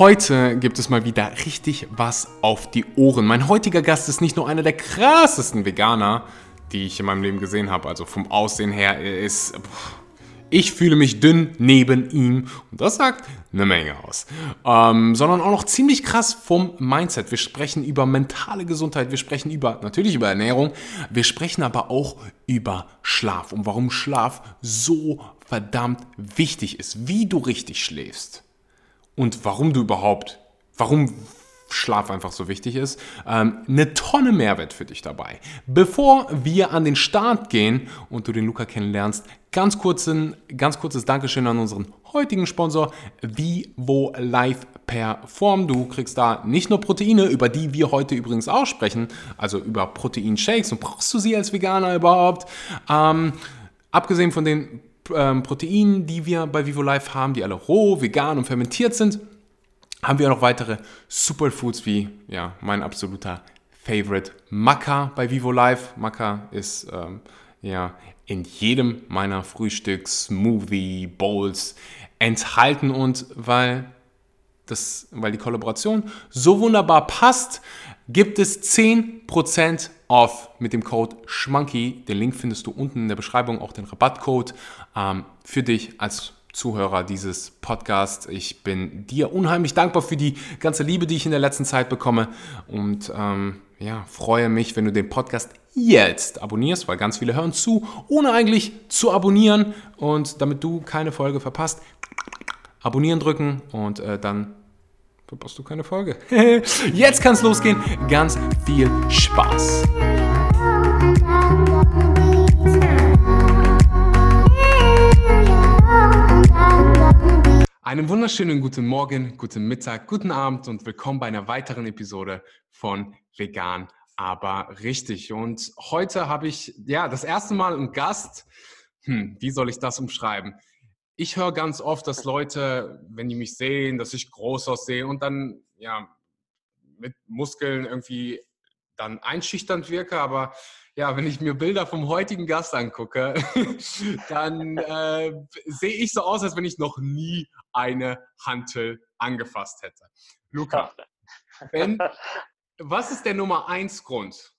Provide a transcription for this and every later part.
Heute gibt es mal wieder richtig was auf die Ohren. Mein heutiger Gast ist nicht nur einer der krassesten Veganer, die ich in meinem Leben gesehen habe. Also vom Aussehen her er ist. Ich fühle mich dünn neben ihm und das sagt eine Menge aus. Ähm, sondern auch noch ziemlich krass vom Mindset. Wir sprechen über mentale Gesundheit, wir sprechen über natürlich über Ernährung, wir sprechen aber auch über Schlaf und warum Schlaf so verdammt wichtig ist, wie du richtig schläfst und warum du überhaupt, warum Schlaf einfach so wichtig ist. Ähm, eine Tonne Mehrwert für dich dabei. Bevor wir an den Start gehen und du den Luca kennenlernst, ganz, kurzen, ganz kurzes Dankeschön an unseren heutigen Sponsor Vivo Life Perform. Du kriegst da nicht nur Proteine, über die wir heute übrigens auch sprechen, also über Proteinshakes und brauchst du sie als Veganer überhaupt? Ähm, abgesehen von den ähm, Proteinen, die wir bei Vivo Life haben, die alle roh, vegan und fermentiert sind, haben wir noch weitere Superfoods wie ja, mein absoluter Favorite Maca bei Vivo Life. Maca ist ähm, ja in jedem meiner Frühstücks, Smoothie, Bowls enthalten und weil das, weil die Kollaboration so wunderbar passt, gibt es 10% off mit dem Code SCHMANKY. Den Link findest du unten in der Beschreibung, auch den Rabattcode ähm, für dich als Zuhörer dieses Podcasts. Ich bin dir unheimlich dankbar für die ganze Liebe, die ich in der letzten Zeit bekomme und ähm, ja, freue mich, wenn du den Podcast jetzt abonnierst, weil ganz viele hören zu, ohne eigentlich zu abonnieren und damit du keine Folge verpasst, abonnieren drücken und äh, dann verpasst du keine Folge. Jetzt kann es losgehen. Ganz viel Spaß. Einen wunderschönen guten Morgen, guten Mittag, guten Abend und willkommen bei einer weiteren Episode von Vegan, aber richtig. Und heute habe ich ja das erste Mal einen Gast. Hm, wie soll ich das umschreiben? ich höre ganz oft, dass Leute, wenn die mich sehen, dass ich groß aussehe und dann ja mit Muskeln irgendwie dann einschüchternd wirke, aber ja, wenn ich mir Bilder vom heutigen Gast angucke, dann äh, sehe ich so aus, als wenn ich noch nie eine Hantel angefasst hätte. Luca, wenn, was ist der Nummer eins Grund,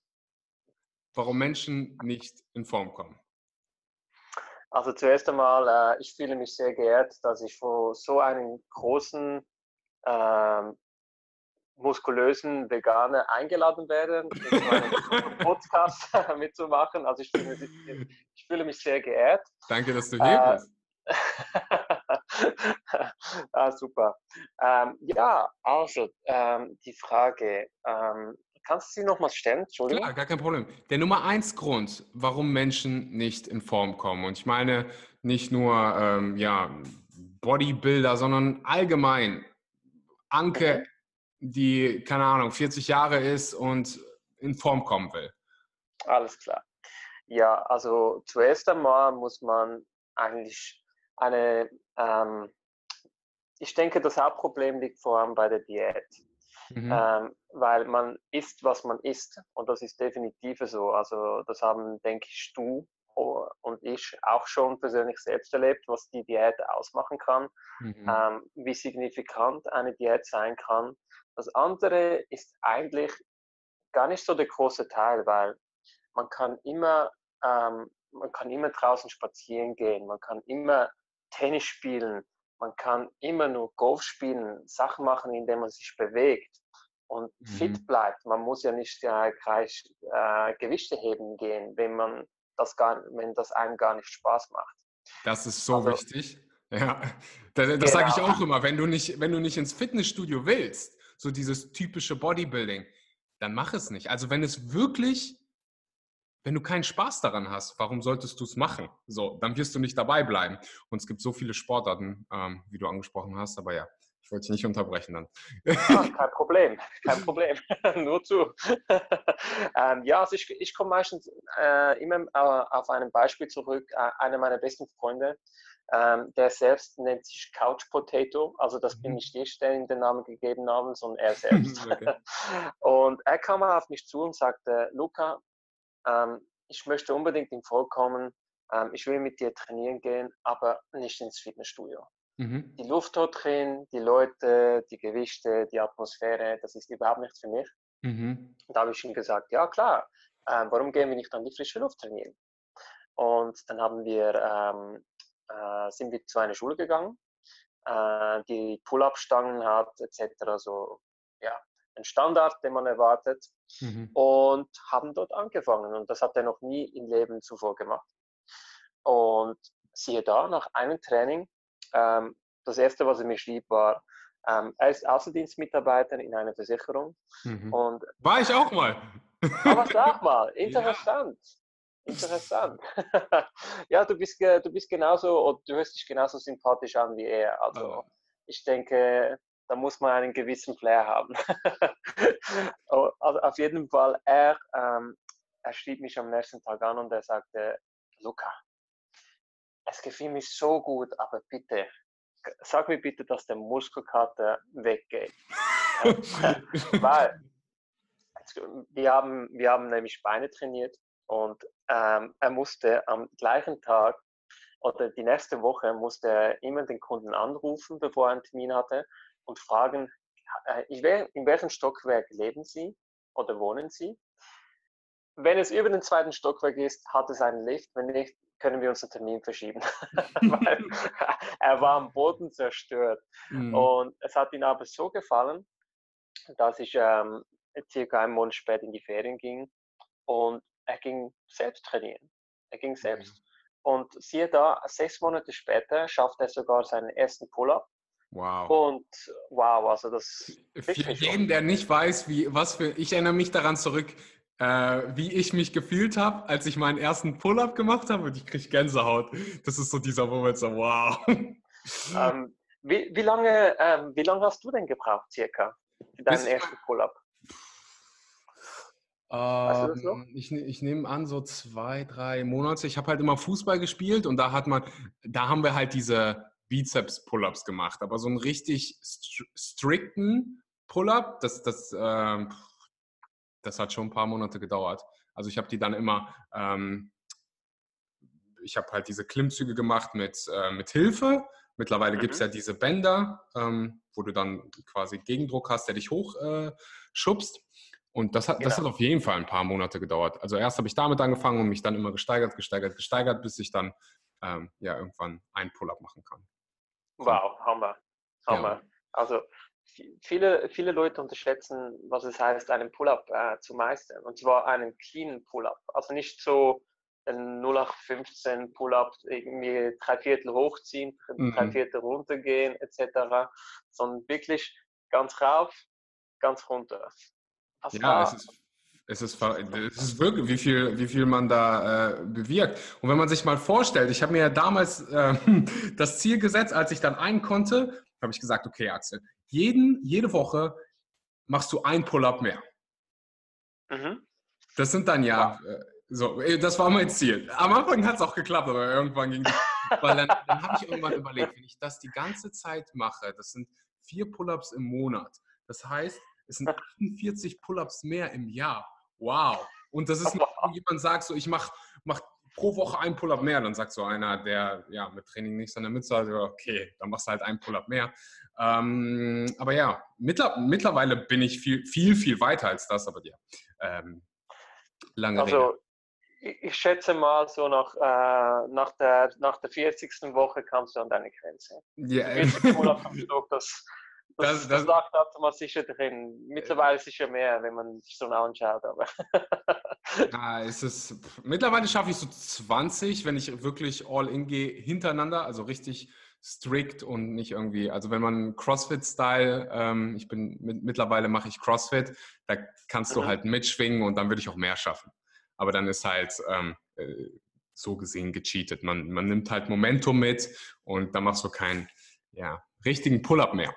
warum Menschen nicht in Form kommen? Also zuerst einmal, äh, ich fühle mich sehr geehrt, dass ich vor so einem großen, äh, muskulösen Veganer eingeladen werde, in meinem Podcast mitzumachen. Also ich fühle, mich, ich fühle, mich, sehr geehrt. Danke, dass du hier äh, bist. ah, super. Ähm, ja, also ähm, die Frage, ähm, Kannst du sie nochmal stellen? Entschuldigung. Klar, gar kein Problem. Der Nummer eins Grund, warum Menschen nicht in Form kommen. Und ich meine nicht nur ähm, ja, Bodybuilder, sondern allgemein Anke, okay. Die, keine Ahnung, 40 Jahre ist und in Form kommen will. Alles klar. Ja, also zuerst einmal muss man eigentlich eine, ähm, ich denke, das Hauptproblem liegt vor allem bei der Diät mhm. ähm, weil man isst, was man isst. Und das ist definitiv so. Also das haben, denke ich, du und ich auch schon persönlich selbst erlebt, was die Diät ausmachen kann, mhm. ähm, wie signifikant eine Diät sein kann. Das andere ist eigentlich gar nicht so der große Teil, weil man kann immer, ähm, man kann immer draußen spazieren gehen, man kann immer Tennis spielen, man kann immer nur Golf spielen, Sachen machen, indem man sich bewegt und mhm. fit bleibt. Man muss ja nicht äh, gleich äh, Gewichte heben gehen, wenn man das gar, wenn das einem gar nicht Spaß macht. Das ist so also, wichtig. Ja, das, das genau. sage ich auch immer. Wenn du nicht, wenn du nicht ins Fitnessstudio willst, so dieses typische Bodybuilding, dann mach es nicht. Also wenn es wirklich, wenn du keinen Spaß daran hast, warum solltest du es machen? So, dann wirst du nicht dabei bleiben. Und es gibt so viele Sportarten, ähm, wie du angesprochen hast. Aber ja, ich wollte dich nicht unterbrechen dann. Ah, kein Problem, kein Problem. Nur zu. ähm, ja, also ich, ich komme meistens äh, immer äh, auf ein Beispiel zurück. Äh, einer meiner besten Freunde, ähm, der selbst nennt sich Couch Potato. Also das mhm. bin nicht ich, der ihm den Namen gegeben haben, sondern er selbst. und er kam auf mich zu und sagte, Luca, ähm, ich möchte unbedingt in Vollkommen, ähm, ich will mit dir trainieren gehen, aber nicht ins Fitnessstudio. Mhm. Die Luft dort drin, die Leute, die Gewichte, die Atmosphäre, das ist überhaupt nichts für mich. Mhm. Und da habe ich ihm gesagt, ja klar, äh, warum gehen wir nicht an die frische Luft trainieren? Und dann haben wir, ähm, äh, sind wir zu einer Schule gegangen, äh, die Pull-up-Stangen hat, etc. So, ja, ein Standard, den man erwartet. Mhm. Und haben dort angefangen. Und das hat er noch nie im Leben zuvor gemacht. Und siehe da, nach einem Training, ähm, das erste, was er mir schrieb, war, ähm, er ist Außendienstmitarbeiter in einer Versicherung. Mhm. Und, War ich auch mal. Aber sag mal, interessant. Interessant. ja, du bist, du bist genauso, oder du hörst dich genauso sympathisch an wie er. Also, oh. ich denke, da muss man einen gewissen Flair haben. also, auf jeden Fall, er, ähm, er schrieb mich am nächsten Tag an und er sagte, Luca, es gefiel mir so gut, aber bitte, sag mir bitte, dass der Muskelkater weggeht. Weil wir haben, wir haben nämlich Beine trainiert und ähm, er musste am gleichen Tag oder die nächste Woche musste er immer den Kunden anrufen, bevor er einen Termin hatte und fragen, äh, in welchem Stockwerk leben Sie oder wohnen Sie? Wenn es über den zweiten Stockwerk ist, hat es einen Lift. Wenn nicht, können wir unseren Termin verschieben. Weil er war am Boden zerstört. Mhm. Und es hat ihm aber so gefallen, dass ich ähm, circa einen Monat später in die Ferien ging und er ging selbst trainieren. Er ging selbst. Mhm. Und siehe da, sechs Monate später schafft er sogar seinen ersten Pull-up. Wow. Und wow, also das. Für jeden, der nicht weiß, wie, was für. Ich erinnere mich daran zurück, äh, wie ich mich gefühlt habe, als ich meinen ersten Pull-up gemacht habe und ich kriege Gänsehaut. Das ist so dieser Moment, so wow. Ähm, wie, wie, lange, ähm, wie lange hast du denn gebraucht, circa, für deinen Bis ersten Pull-up? Ähm, ich, ich nehme an, so zwei, drei Monate. Ich habe halt immer Fußball gespielt und da hat man, da haben wir halt diese Bizeps-Pull-ups gemacht, aber so einen richtig strikten Pull-up, das, das, äh, das hat schon ein paar Monate gedauert. Also ich habe die dann immer, ähm, ich habe halt diese Klimmzüge gemacht mit, äh, mit Hilfe. Mittlerweile mhm. gibt es ja diese Bänder, ähm, wo du dann quasi Gegendruck hast, der dich hochschubst. Äh, und das hat, genau. das hat auf jeden Fall ein paar Monate gedauert. Also erst habe ich damit angefangen und mich dann immer gesteigert, gesteigert, gesteigert, bis ich dann ähm, ja irgendwann ein Pull-up machen kann. Wow, Hammer. Hammer. Ja. Also viele, viele Leute unterschätzen, was es heißt, einen Pull-up äh, zu meistern. Und zwar einen cleanen Pull-up. Also nicht so ein 0815 Pull-up, irgendwie drei Viertel hochziehen, mhm. drei Viertel runtergehen, etc. Sondern wirklich ganz rauf, ganz runter. Das ja, es ist, es ist, es ist wirklich, wie viel, wie viel man da äh, bewirkt. Und wenn man sich mal vorstellt, ich habe mir ja damals äh, das Ziel gesetzt, als ich dann ein konnte, habe ich gesagt, okay, Axel, jeden, jede Woche machst du ein Pull-up mehr. Mhm. Das sind dann ja, ja. Äh, so, äh, das war mein Ziel. Am Anfang hat es auch geklappt, aber irgendwann ging es. Weil dann, dann habe ich irgendwann überlegt, wenn ich das die ganze Zeit mache, das sind vier Pull-ups im Monat. Das heißt, es sind 48 Pull-ups mehr im Jahr. Wow. Und das ist, wenn jemand sagt, so, ich mache mach pro Woche einen Pull-up mehr, dann sagt so einer, der ja mit Training nichts an der Mütze hat, okay, dann machst du halt einen Pull-up mehr. Ähm, aber ja, mittler, mittlerweile bin ich viel, viel, viel weiter als das, aber ja, ähm, lange also, Rede. Ich schätze mal, so nach, äh, nach, der, nach der 40. Woche kamst du an deine Grenze. Ja. Yeah. das, das, das, das da sicher drin. Mittlerweile sicher mehr, wenn man sich so anschaut. Aber ja, es ist, mittlerweile schaffe ich so 20, wenn ich wirklich all in gehe, hintereinander, also richtig strikt und nicht irgendwie, also wenn man CrossFit-Style, ähm, ich bin mit, mittlerweile mache ich CrossFit, da kannst du mhm. halt mitschwingen und dann würde ich auch mehr schaffen. Aber dann ist halt ähm, äh, so gesehen gecheatet. Man, man nimmt halt Momentum mit und dann machst du keinen ja, richtigen Pull-up mehr.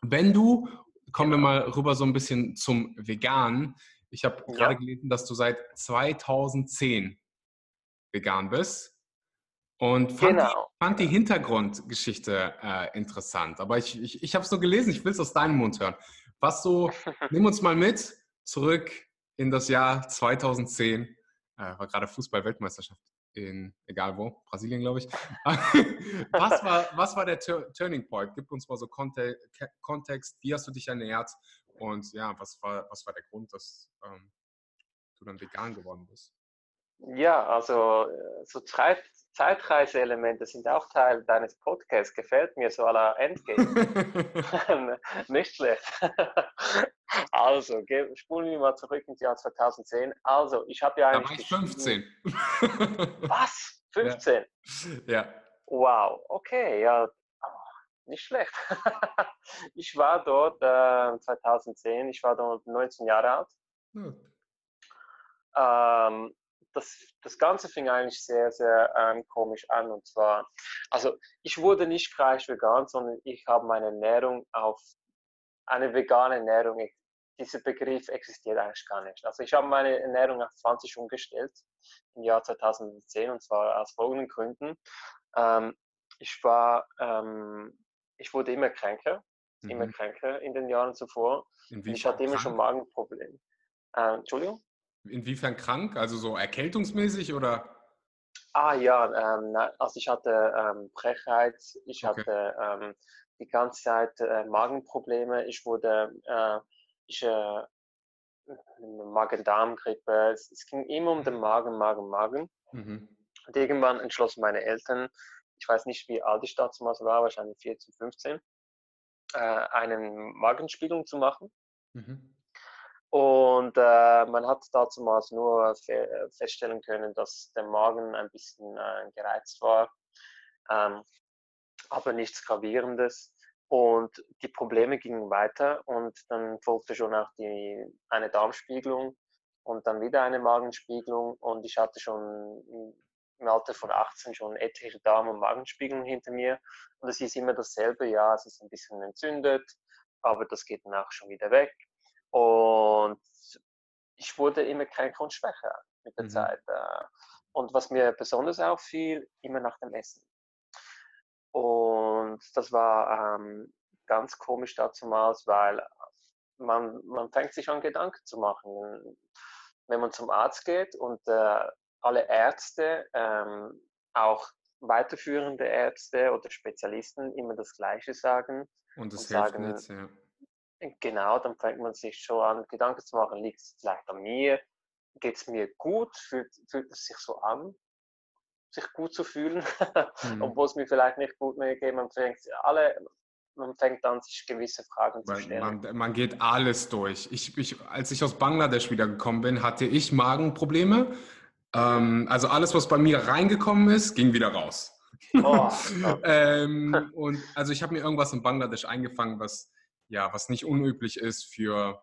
Wenn du, kommen wir mal rüber so ein bisschen zum Vegan. Ich habe ja. gerade gelesen, dass du seit 2010 vegan bist. Und fand, genau. die, fand die Hintergrundgeschichte äh, interessant. Aber ich, ich, ich habe es nur gelesen, ich will es aus deinem Mund hören. Was so, nimm uns mal mit zurück in das Jahr 2010, äh, war gerade Fußball-Weltmeisterschaft. In, egal wo, Brasilien, glaube ich. was, war, was war der Turning Point? Gib uns mal so Konte Kontext. Wie hast du dich ernährt? Und ja, was war, was war der Grund, dass ähm, du dann vegan geworden bist? Ja, also äh, so Zeit, Zeitreiseelemente sind auch Teil deines Podcasts. Gefällt mir so aller Endgame. Nicht schlecht. also, spulen wir mal zurück ins Jahr 2010. Also, ich habe ja eigentlich. Da war ich 15. Was? 15? Ja. ja. Wow, okay, ja, nicht schlecht. ich war dort äh, 2010, ich war dort 19 Jahre alt. Hm. Ähm, das, das Ganze fing eigentlich sehr, sehr ähm, komisch an. Und zwar, also ich wurde nicht gleich vegan, sondern ich habe meine Ernährung auf eine vegane Ernährung. Dieser Begriff existiert eigentlich gar nicht. Also ich habe meine Ernährung auf 20 umgestellt im Jahr 2010 und zwar aus folgenden Gründen. Ähm, ich war, ähm, ich wurde immer kränker, mhm. immer kränker in den Jahren zuvor. Ich hatte immer schon Magenprobleme. Äh, Entschuldigung? Inwiefern krank? Also so erkältungsmäßig oder? Ah ja, ähm, also ich hatte ähm, Brechheit, ich okay. hatte ähm, die ganze Zeit äh, Magenprobleme, ich wurde, äh, ich, äh, Magen-Darm-Grippe, es, es, ging immer um den mhm. Magen, Magen, Magen. Mhm. Und irgendwann entschlossen meine Eltern, ich weiß nicht, wie alt ich damals war, wahrscheinlich 14, 15, äh, eine Magenspiegelung zu machen. Mhm. Und äh, man hat damals nur fe feststellen können, dass der Magen ein bisschen äh, gereizt war, ähm, aber nichts Gravierendes. Und die Probleme gingen weiter und dann folgte schon auch die, eine Darmspiegelung und dann wieder eine Magenspiegelung und ich hatte schon im Alter von 18 schon etliche Darm- und Magenspiegelungen hinter mir und es ist immer dasselbe, ja, es ist ein bisschen entzündet, aber das geht dann auch schon wieder weg. Und ich wurde immer kränker und schwächer mit der mhm. Zeit. Äh. Und was mir besonders auffiel, immer nach dem Essen. Und das war ähm, ganz komisch dazumals, weil man, man fängt sich an Gedanken zu machen. Wenn man zum Arzt geht und äh, alle Ärzte, ähm, auch weiterführende Ärzte oder Spezialisten immer das Gleiche sagen. Und das und hilft sagen, nicht, ja. Genau, dann fängt man sich schon an, Gedanken zu machen, liegt es vielleicht an mir? Geht es mir gut? Fühlt, fühlt es sich so an, sich gut zu fühlen? Mhm. Obwohl es mir vielleicht nicht gut mehr geht. Man fängt alle, man fängt an, sich gewisse Fragen zu stellen. Man, man geht alles durch. Ich, ich, als ich aus Bangladesch wiedergekommen bin, hatte ich Magenprobleme. Ähm, also alles, was bei mir reingekommen ist, ging wieder raus. Oh, ähm, und also ich habe mir irgendwas in Bangladesch eingefangen, was ja, was nicht unüblich ist für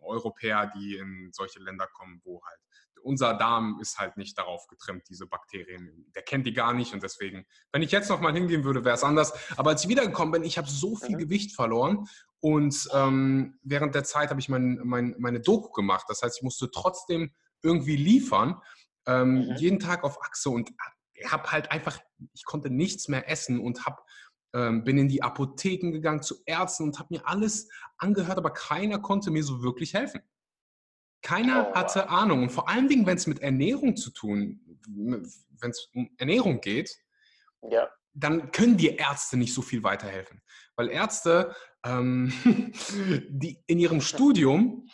Europäer, die in solche Länder kommen, wo halt unser Darm ist halt nicht darauf getrimmt, diese Bakterien. Der kennt die gar nicht und deswegen, wenn ich jetzt noch mal hingehen würde, wäre es anders. Aber als ich wiedergekommen bin, ich habe so viel mhm. Gewicht verloren und ähm, während der Zeit habe ich mein, mein, meine Doku gemacht. Das heißt, ich musste trotzdem irgendwie liefern, ähm, mhm. jeden Tag auf Achse und habe halt einfach, ich konnte nichts mehr essen und habe ähm, bin in die Apotheken gegangen zu Ärzten und habe mir alles angehört, aber keiner konnte mir so wirklich helfen. Keiner oh, hatte. Ahnung. Und vor allen Dingen, wenn es mit Ernährung zu tun, wenn es um Ernährung geht, ja. dann können dir Ärzte nicht so viel weiterhelfen. Weil Ärzte, ähm, die in ihrem Studium,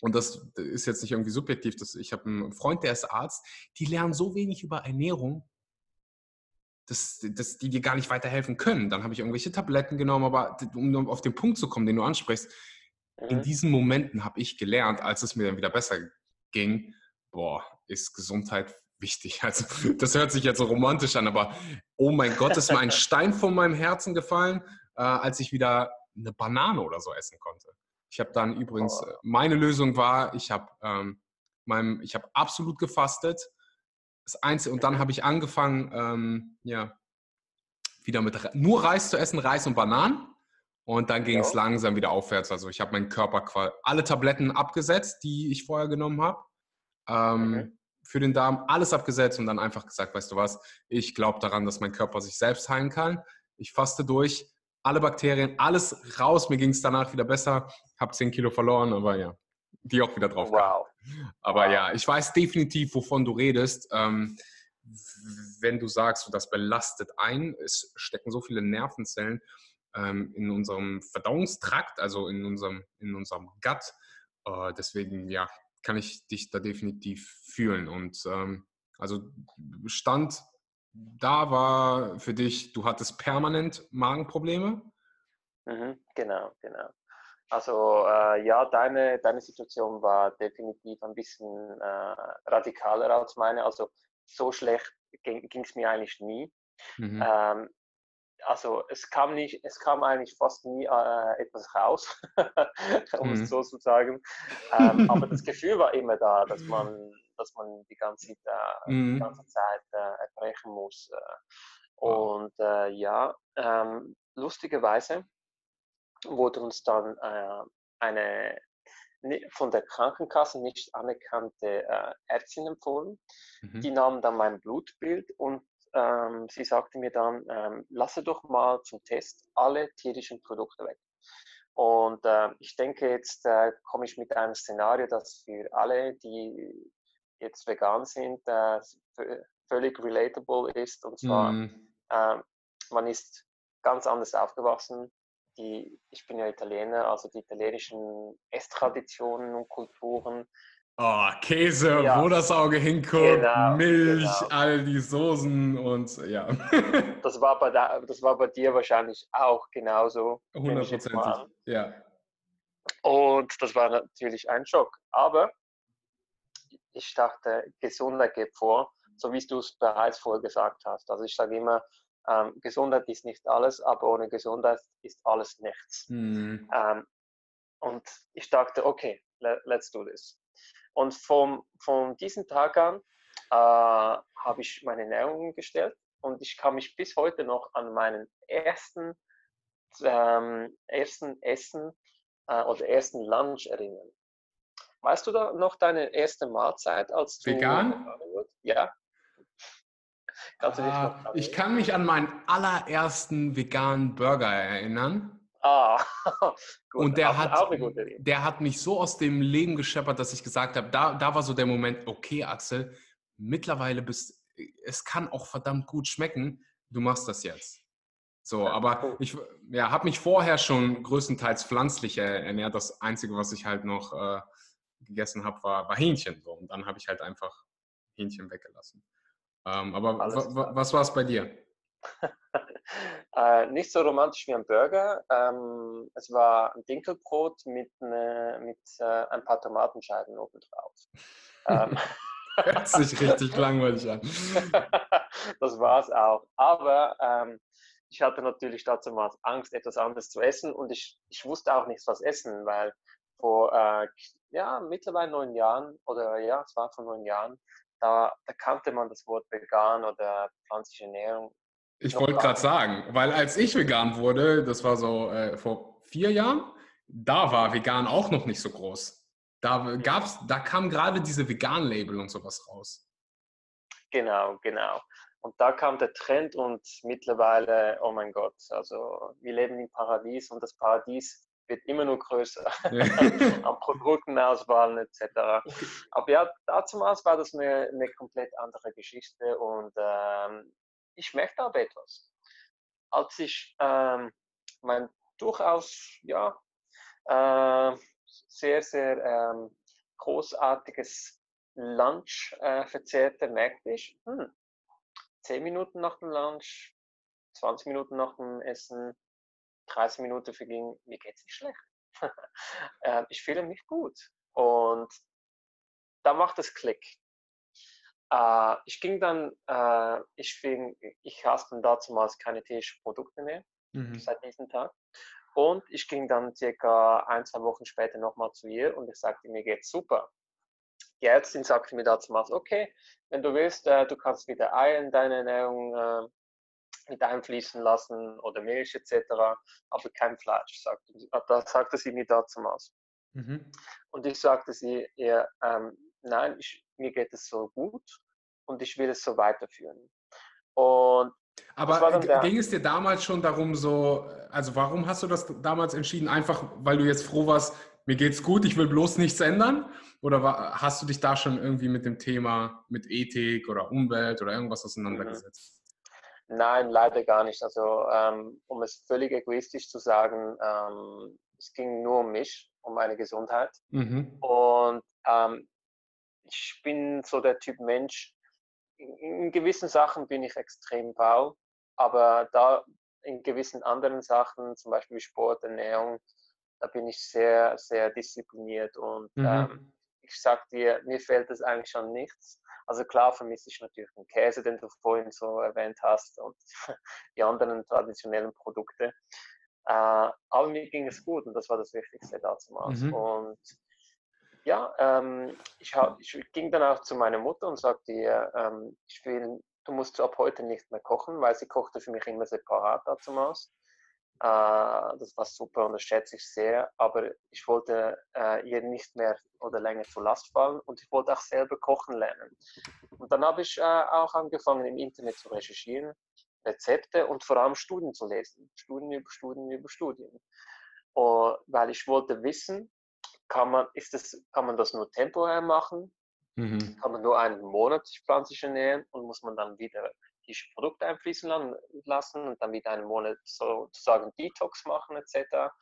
und das ist jetzt nicht irgendwie subjektiv, das, ich habe einen Freund, der ist Arzt, die lernen so wenig über Ernährung, dass, dass die dir gar nicht weiterhelfen können. Dann habe ich irgendwelche Tabletten genommen, aber um auf den Punkt zu kommen, den du ansprichst, mhm. in diesen Momenten habe ich gelernt, als es mir dann wieder besser ging, boah, ist Gesundheit wichtig. Also das hört sich jetzt so romantisch an, aber oh mein Gott, ist mir ein Stein von meinem Herzen gefallen, äh, als ich wieder eine Banane oder so essen konnte. Ich habe dann übrigens, oh. meine Lösung war, ich habe ähm, meinem, ich habe absolut gefastet, das Einzige, und dann habe ich angefangen, ähm, ja, wieder mit nur Reis zu essen, Reis und Bananen. Und dann ging ja. es langsam wieder aufwärts. Also ich habe meinen Körper alle Tabletten abgesetzt, die ich vorher genommen habe. Ähm, okay. Für den Darm alles abgesetzt und dann einfach gesagt, weißt du was, ich glaube daran, dass mein Körper sich selbst heilen kann. Ich faste durch, alle Bakterien, alles raus. Mir ging es danach wieder besser. Habe 10 Kilo verloren, aber ja die auch wieder drauf. Wow. Aber wow. ja, ich weiß definitiv, wovon du redest. Ähm, wenn du sagst, das belastet ein, es stecken so viele Nervenzellen ähm, in unserem Verdauungstrakt, also in unserem, in unserem Gut. Äh, deswegen, ja, kann ich dich da definitiv fühlen. Und ähm, also Stand da war für dich, du hattest permanent Magenprobleme? Mhm, genau, genau. Also äh, ja, deine, deine Situation war definitiv ein bisschen äh, radikaler als meine. Also so schlecht ging es mir eigentlich nie. Mhm. Ähm, also es kam nicht, es kam eigentlich fast nie äh, etwas raus, um mhm. es so zu sagen. Ähm, aber das Gefühl war immer da, dass man, dass man die ganze, äh, mhm. die ganze Zeit äh, erbrechen muss. Äh. Und äh, ja, ähm, lustigerweise wurde uns dann äh, eine von der Krankenkasse nicht anerkannte äh, Ärztin empfohlen. Mhm. Die nahm dann mein Blutbild und ähm, sie sagte mir dann, ähm, lasse doch mal zum Test alle tierischen Produkte weg. Und äh, ich denke, jetzt äh, komme ich mit einem Szenario, das für alle, die jetzt vegan sind, völlig relatable ist. Und zwar, mm. man ist ganz anders aufgewachsen die, ich bin ja Italiener, also die italienischen Esstraditionen und Kulturen. Oh, Käse, ja. wo das Auge hinguckt, genau, Milch, genau. all die Soßen und ja. das, war bei da, das war bei dir wahrscheinlich auch genauso. Hundertprozentig, ja. Und das war natürlich ein Schock. Aber ich dachte, Gesundheit geht vor, so wie du es bereits vorher gesagt hast. Also ich sage immer, ähm, Gesundheit ist nicht alles, aber ohne Gesundheit ist alles nichts. Mhm. Ähm, und ich dachte, okay, let, let's do this. Und vom, von diesem Tag an äh, habe ich meine Ernährung gestellt und ich kann mich bis heute noch an meinen ersten, ähm, ersten Essen äh, oder ersten Lunch erinnern. Weißt du da noch deine erste Mahlzeit als du vegan? Ja. Kannst du dich noch ah, ich kann mich an meinen allerersten veganen Burger erinnern. Ah, gut. Und der hat, der hat mich so aus dem Leben gescheppert, dass ich gesagt habe, da, da war so der Moment, okay, Axel, mittlerweile bist, es kann auch verdammt gut schmecken, du machst das jetzt. So, aber ich ja, habe mich vorher schon größtenteils pflanzlich ernährt. Das Einzige, was ich halt noch äh, gegessen habe, war, war Hähnchen. So. Und dann habe ich halt einfach Hähnchen weggelassen. Ähm, aber was war es bei dir? äh, nicht so romantisch wie ein Burger. Ähm, es war ein Dinkelbrot mit, ne, mit äh, ein paar Tomatenscheiben obendrauf. ähm. Hört sich richtig langweilig an. das war es auch. Aber ähm, ich hatte natürlich dazu mal Angst, etwas anderes zu essen und ich, ich wusste auch nichts, was essen, weil vor äh, ja, mittlerweile neun Jahren oder ja, es war vor neun Jahren, da, da kannte man das Wort vegan oder pflanzliche Ernährung. Ich wollte gerade sagen, weil als ich vegan wurde, das war so äh, vor vier Jahren, da war vegan auch noch nicht so groß. Da gab's, da kam gerade diese Vegan-Label und sowas raus. Genau, genau. Und da kam der Trend und mittlerweile, oh mein Gott, also wir leben im Paradies und das Paradies wird immer nur größer an Produktenauswahlen etc. Aber ja, damals war das eine, eine komplett andere Geschichte und ähm, ich möchte aber etwas. Als ich ähm, mein durchaus ja, äh, sehr, sehr ähm, großartiges Lunch äh, verzehrte, merkte ich, hm, 10 Minuten nach dem Lunch, 20 Minuten nach dem Essen, 30 Minuten verging, mir geht es nicht schlecht. äh, ich fühle mich gut. Und da macht es Klick. Äh, ich ging dann, äh, ich, fing, ich dann damals keine tierischen Produkte mehr, mhm. seit diesem Tag. Und ich ging dann circa ein, zwei Wochen später nochmal zu ihr und ich sagte, mir geht's super. Die Ärztin sagte mir damals, okay, wenn du willst, äh, du kannst wieder Eier in deine Ernährung äh, mit einfließen lassen oder Milch etc., aber kein Fleisch, sagte sie. Ah, das sagte sie mir damals. Mhm. Und ich sagte sie ihr, ähm, nein, ich, mir geht es so gut und ich will es so weiterführen. Und aber ging es dir damals schon darum, so, also warum hast du das damals entschieden? Einfach, weil du jetzt froh warst, mir geht's gut, ich will bloß nichts ändern? Oder war, hast du dich da schon irgendwie mit dem Thema, mit Ethik oder Umwelt oder irgendwas auseinandergesetzt? Mhm. Nein, leider gar nicht. Also ähm, um es völlig egoistisch zu sagen, ähm, es ging nur um mich, um meine Gesundheit. Mhm. Und ähm, ich bin so der Typ Mensch, in, in gewissen Sachen bin ich extrem faul, aber da in gewissen anderen Sachen, zum Beispiel Sport, Ernährung, da bin ich sehr, sehr diszipliniert und mhm. ähm, ich sag dir, mir fehlt es eigentlich schon nichts. Also klar vermisse ich natürlich den Käse, den du vorhin so erwähnt hast und die anderen traditionellen Produkte. Äh, aber mir ging es gut und das war das Wichtigste dazu. Mhm. Und ja, ähm, ich, hab, ich, ging dann auch zu meiner Mutter und sagte ihr, ähm, ich will, du musst ab heute nicht mehr kochen, weil sie kochte für mich immer separat dazu aus. Äh, das war super und das schätze ich sehr, aber ich wollte äh, ihr nicht mehr oder länger zur Last fallen und ich wollte auch selber kochen lernen. Und dann habe ich äh, auch angefangen im Internet zu recherchieren, Rezepte und vor allem Studien zu lesen. Studien über Studien über Studien. Und, weil ich wollte wissen, kann man, ist das, kann man das nur temporär machen? Mhm. Kann man nur einen Monat sich pflanzlich ernähren und muss man dann wieder die Produkte einfließen lassen und dann wieder einen Monat sozusagen Detox machen etc.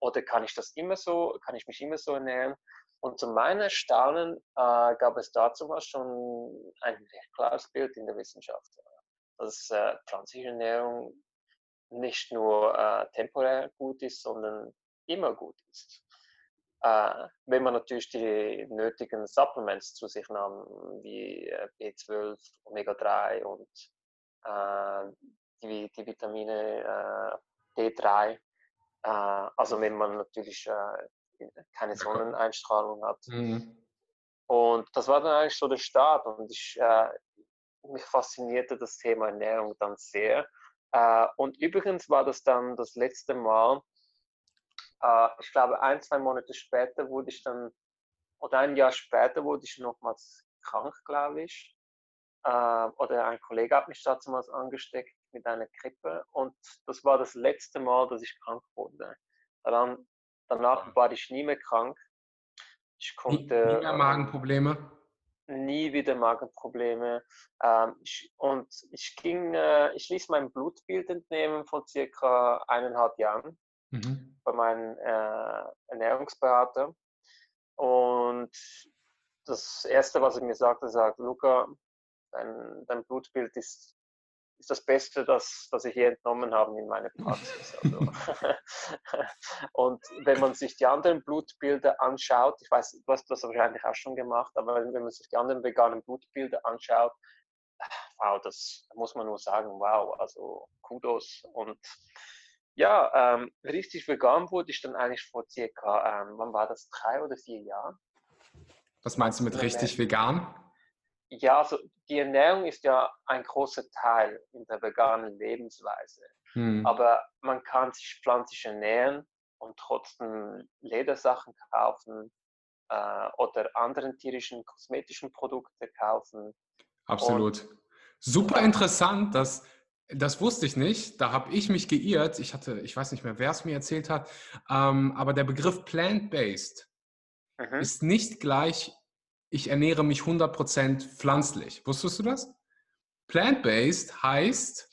Oder kann ich das immer so, kann ich mich immer so ernähren? Und zu meinem Erstaunen äh, gab es dazu mal schon ein recht klares Bild in der Wissenschaft, dass äh, pflanzliche Ernährung nicht nur äh, temporär gut ist, sondern immer gut ist äh, wenn man natürlich die nötigen Supplements zu sich nahm, wie äh, B12, Omega-3 und die, die, Vitamine äh, D3. Äh, also wenn man natürlich äh, keine Sonneneinstrahlung hat. Mhm. Und das war dann eigentlich so der Start und ich, mich faszinierte das Thema Ernährung dann sehr. und übrigens war das dann das letzte Mal, äh, ich glaube, ein, zwei Monate später wurde ich dann, oder ein Jahr später wurde ich nochmals krank, glaube ich. Äh, oder ein Kollege hat mich damals angesteckt mit einer Grippe und das war das letzte Mal, dass ich krank wurde. Dann, danach war ich nie mehr krank. Ich konnte. Nie, nie mehr Magenprobleme? nie wieder Magenprobleme. Ähm, ich, und ich ging, äh, ich ließ mein Blutbild entnehmen von circa eineinhalb Jahren mhm. bei meinem äh, Ernährungsberater. Und das Erste, was er mir sagte, sagt, Luca, dein, dein Blutbild ist, ist das Beste, das, das ich hier entnommen habe in meiner Praxis. Also, und wenn man sich die anderen Blutbilder anschaut, ich weiß, du hast das wahrscheinlich auch schon gemacht, aber wenn man sich die anderen veganen Blutbilder anschaut, wow, das muss man nur sagen, wow, also Kudos. Und ja, ähm, richtig vegan wurde ich dann eigentlich vor circa, ähm, wann war das, drei oder vier Jahren. Was meinst du mit richtig vegan? Ja, also die Ernährung ist ja ein großer Teil in der veganen Lebensweise. Hm. Aber man kann sich pflanzlich ernähren und trotzdem Ledersachen kaufen äh, oder anderen tierischen kosmetischen Produkte kaufen. Absolut. Und, Super interessant, dass das wusste ich nicht. Da habe ich mich geirrt. Ich hatte, ich weiß nicht mehr, wer es mir erzählt hat. Ähm, aber der Begriff plant-based mhm. ist nicht gleich, ich ernähre mich 100% pflanzlich. Wusstest du das? Plant-based heißt,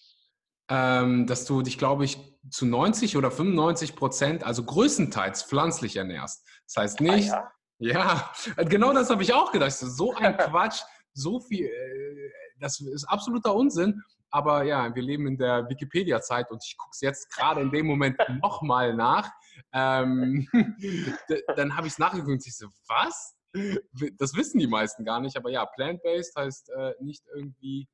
ähm, dass du dich, glaube ich, zu 90 oder 95 Prozent, also größtenteils pflanzlich ernährst. Das heißt ah, nicht, ah, ja. ja. genau das habe ich auch gedacht. So ein Quatsch, so viel, äh, das ist absoluter Unsinn. Aber ja, wir leben in der Wikipedia-Zeit und ich gucke es jetzt gerade in dem Moment nochmal nach. Ähm, dann habe ich es nachgeguckt und ich so, was? Das wissen die meisten gar nicht. Aber ja, plant-based heißt äh, nicht irgendwie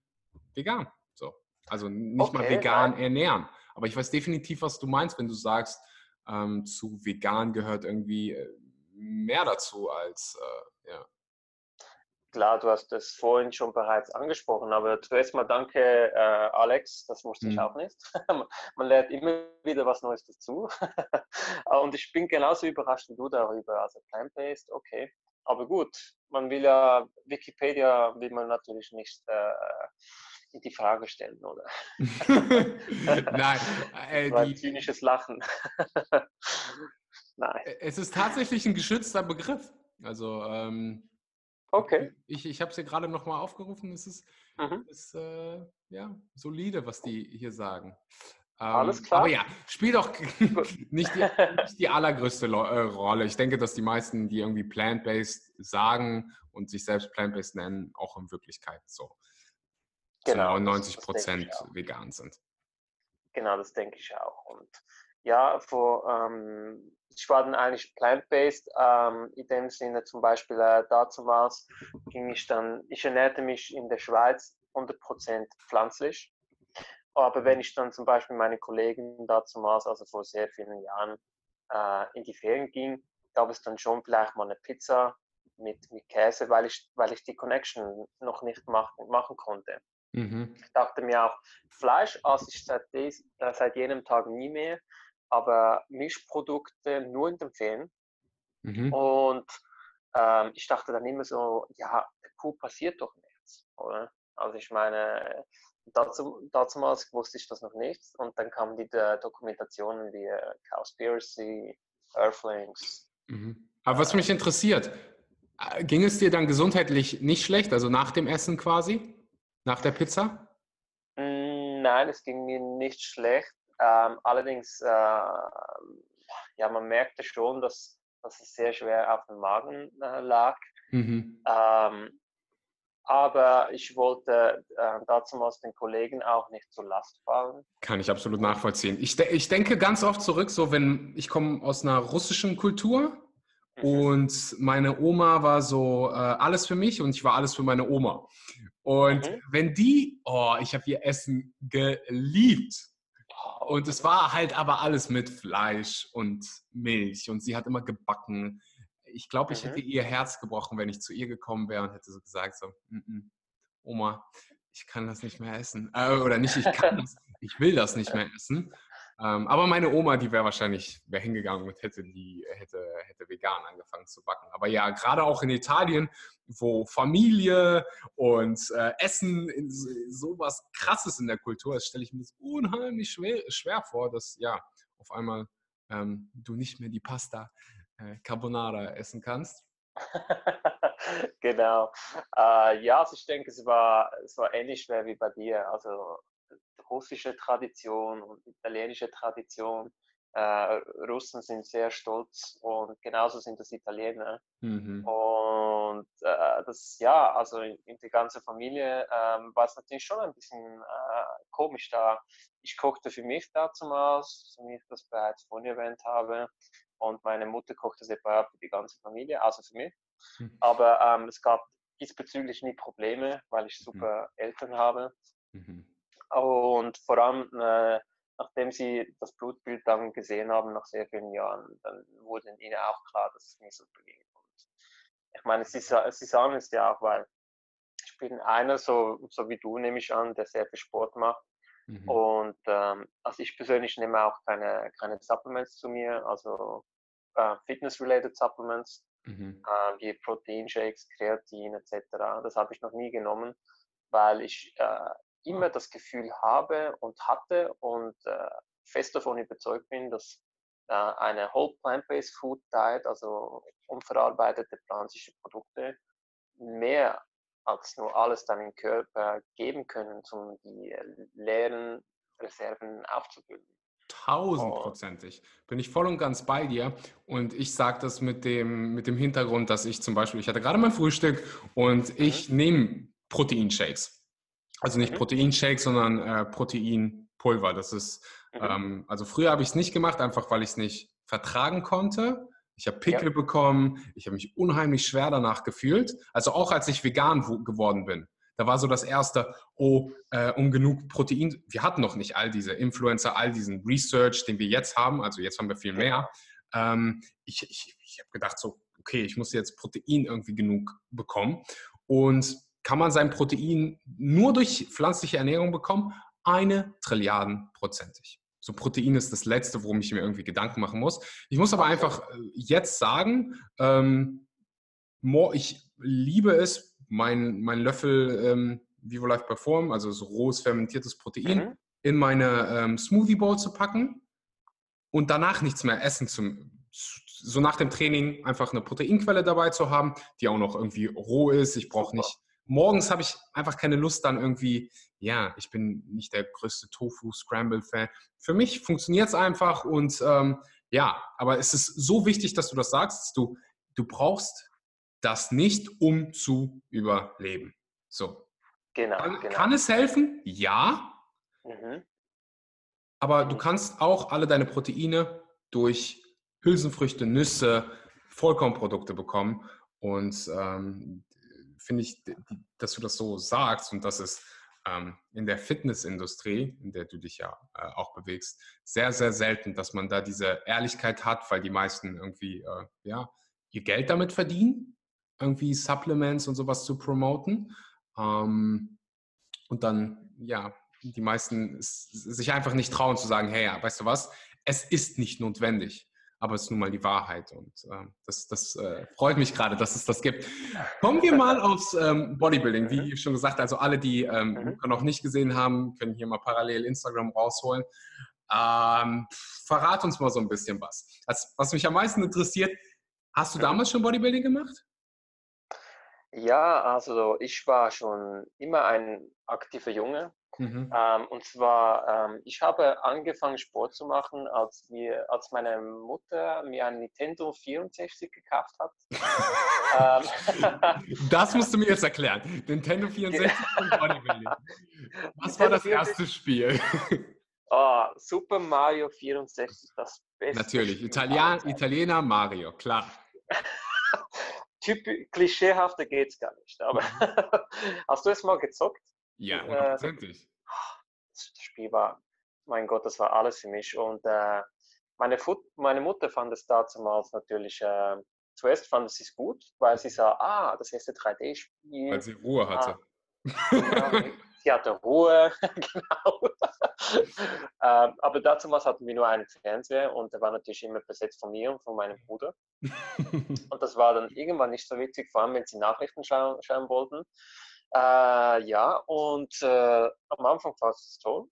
vegan. So. Also nicht okay, mal vegan nein. ernähren. Aber ich weiß definitiv, was du meinst, wenn du sagst, ähm, zu vegan gehört irgendwie äh, mehr dazu als, äh, ja. Klar, du hast das vorhin schon bereits angesprochen, aber zuerst mal danke, äh, Alex, das wusste mhm. ich auch nicht. Man lernt immer wieder was Neues dazu. Und ich bin genauso überrascht wie du darüber. Also plant-based, okay. Aber gut, man will ja, Wikipedia will man natürlich nicht äh, in die Frage stellen, oder? Nein. Äh, ein zynisches Lachen. Nein. Es ist tatsächlich ein geschützter Begriff. Also ähm, Okay. ich, ich habe es hier gerade nochmal aufgerufen. Es ist, Mhm. ist äh, ja solide, was die hier sagen. Ähm, Alles klar. Aber ja, spielt auch nicht die, nicht die allergrößte äh, Rolle. Ich denke, dass die meisten, die irgendwie plant-based sagen und sich selbst plant-based nennen, auch in Wirklichkeit so Genau, zu das- 99 das denke Prozent ich auch. vegan sind. Genau, das denke ich auch. Und ja, vor, ähm, ich war dann eigentlich plant-based, ähm, in dem Sinne zum Beispiel äh, dazumals ging ich dann, ich ernährte mich in der Schweiz 100% pflanzlich. Aber wenn ich dann zum Beispiel meine Kollegen dazumals, also vor sehr vielen Jahren, äh, in die Ferien ging, gab es dann schon vielleicht mal eine Pizza mit, mit Käse, weil ich, weil ich die Connection noch nicht machen, machen konnte. Mhm. Ich dachte mir auch, Fleisch esse ich seit, des, äh, seit jenem Tag nie mehr, aber Milchprodukte nur in den Ferien. Mhm. Und ähm, ich dachte dann immer so, ja, der Kuh passiert doch nichts, oder? Also ich meine, dazu, damals wusste ich das noch nicht und dann kamen die Dokumentationen wie äh, Cowspiracy, Earthlings. Mhm. Aber was mich interessiert, äh, ging es dir dann gesundheitlich nicht schlecht, also nach dem Essen quasi? Nach der Pizza? Mm, Nein, es ging mir nicht schlecht. Ähm, allerdings, äh, ja, man merkte schon, dass, dass es sehr schwer auf dem Magen äh, lag. Mhm. Ähm, aber ich wollte äh, damals den Kollegen auch nicht zur Last fallen. Kann ich absolut nachvollziehen. Ich, de ich denke ganz oft zurück, so wenn ich komme aus einer russischen Kultur Mhm. und meine Oma war so äh, alles für mich und ich war alles für meine Oma. Und Mhm. wenn die, oh, ich habe ihr Essen geliebt. Und es war halt aber alles mit Fleisch und Milch und sie hat immer gebacken. Ich glaube, ich Mhm. hätte ihr Herz gebrochen, wenn ich zu ihr gekommen wäre und hätte so gesagt, so, "Mm, mm, Oma, ich kann das nicht mehr essen. Äh, oder nicht, ich kann das, ich will das nicht mehr essen. Ähm, aber meine Oma, die wäre wahrscheinlich wäre hingegangen und hätte die hätte hätte vegan angefangen zu backen. Aber ja, gerade auch in Italien, wo Familie und äh, Essen in so- sowas Krasses in der Kultur ist, stelle ich mir das unheimlich schwer, schwer vor, dass ja auf einmal ähm, du nicht mehr die Pasta Carbonara essen kannst. genau. Äh, ja, also ich denke, es war, es war ähnlich schwer wie bei dir. Also russische Tradition und italienische Tradition. Äh, Russen sind sehr stolz und genauso sind das Italiener. Mhm. Und äh, das, ja, also in, in der ganzen Familie ähm, war es natürlich schon ein bisschen äh, komisch da. Ich kochte für mich dazumals, so wie ich das bereits vorhin erwähnt habe. Und meine Mutter kochte separat für die ganze Familie, also für mich. Mhm. Aber ähm, es gab diesbezüglich nie Probleme, weil ich super Eltern habe. Mhm. Und vor allem, äh, nachdem sie das Blutbild dann gesehen haben, nach sehr vielen Jahren, dann wurde ihnen auch klar, dass es mir super ging. Und ich meine, sie, sie sagen es ja auch, weil ich bin einer, so, so wie du, nehme ich an, der sehr viel Sport macht. Mhm. Und ähm, also ich persönlich nehme auch keine, keine Supplements zu mir, also äh, Fitness-related Supplements Mhm. äh, wie Proteinshakes, Kreatin etc. Das habe ich noch nie genommen, weil ich äh, immer das Gefühl habe und hatte und äh, fest davon überzeugt bin, dass äh, eine Whole Plant-Based Food Diet, also unverarbeitete pflanzliche Produkte, mehr als nur alles deinem Körper geben können, um die leeren Reserven aufzufüllen. Tausendprozentig. Bin ich voll und ganz bei dir. Und ich sage das mit dem, mit dem Hintergrund, dass ich zum Beispiel, ich hatte gerade mein Frühstück und ich nehme Proteinshakes. Also nicht Mhm. Proteinshakes, sondern äh, Proteinpulver. Das ist, Mhm. ähm, also früher habe ich es nicht gemacht, einfach weil ich es nicht vertragen konnte. Ich habe Pickel Ja. bekommen, ich habe mich unheimlich schwer danach gefühlt. Also auch als ich vegan wo- geworden bin. Da war so das erste, oh, äh, um genug Protein. Wir hatten noch nicht all diese Influencer, all diesen Research, den wir jetzt haben. Also jetzt haben wir viel mehr. Ähm, ich ich, ich habe gedacht so, okay, ich muss jetzt Protein irgendwie genug bekommen. Und kann man sein Protein nur durch pflanzliche Ernährung bekommen? Eine Trilliarden prozentig. So Protein ist das Letzte, worum ich mir irgendwie Gedanken machen muss. Ich muss aber einfach äh, jetzt sagen, ähm, ich liebe es, mein, mein Löffel ähm, Vivo Life Perform, also so rohes fermentiertes Protein, Mhm. in meine ähm, Smoothie Bowl zu packen und danach nichts mehr essen zu, zu, so nach dem Training einfach eine Proteinquelle dabei zu haben, die auch noch irgendwie roh ist. Ich brauche nicht morgens habe ich einfach keine Lust dann irgendwie, ja, ich bin nicht der größte Tofu-Scramble-Fan. Für mich funktioniert es einfach und ähm, ja, aber es ist so wichtig, dass du das sagst. Du, du brauchst das nicht, um zu überleben. So. Genau, kann, genau. kann es helfen? Ja. Mhm. Aber du kannst auch alle deine Proteine durch Hülsenfrüchte, Nüsse, Vollkornprodukte bekommen. Und ähm, finde ich, dass du das so sagst und dass es ähm, in der Fitnessindustrie, in der du dich ja äh, auch bewegst, sehr, sehr selten, dass man da diese Ehrlichkeit hat, weil die meisten irgendwie äh, ja, ihr Geld damit verdienen, irgendwie Supplements und sowas zu promoten. Ähm, und dann, ja, die meisten sich einfach nicht trauen zu sagen, hey, weißt du was, es ist nicht notwendig aber es ist nun mal die Wahrheit und äh, das, das äh, freut mich gerade, dass es das gibt. Kommen wir mal aufs ähm, Bodybuilding. Wie mhm. schon gesagt, also alle, die ähm, mhm. noch nicht gesehen haben, können hier mal parallel Instagram rausholen. Ähm, verrat uns mal so ein bisschen was. Das, was mich am meisten interessiert, hast du damals schon Bodybuilding gemacht? Ja, also ich war schon immer ein aktiver Junge. Mhm. Ähm, und zwar, ähm, ich habe angefangen Sport zu machen, als, wir, als meine Mutter mir ein Nintendo 64 gekauft hat. ähm, das musst du mir jetzt erklären. Nintendo 64 und Bodybuilding. Was Nintendo war das erste Spiel? Oh, Super Mario 64, das beste. Natürlich, Italien, Italiener Mario, klar. Typ, klischeehafter geht's gar nicht. Aber hast du es mal gezockt? Ja, äh, hundertprozentig. Das Spiel war, mein Gott, das war alles für mich. Und äh, meine, Fut meine Mutter fand es damals natürlich, äh, zuerst fand sie es gut, weil sie sah, ah, das erste 3D-Spiel. Weil sie Ruhe ah. hatte. Ah, sie hatte Ruhe, genau. ähm, aber dazu hatten wir nur einen Fernseher und der war natürlich immer besetzt von mir und von meinem Bruder. und das war dann irgendwann nicht so witzig, vor allem wenn sie Nachrichten schauen, schauen wollten. Äh, ja, und äh, am Anfang war es toll.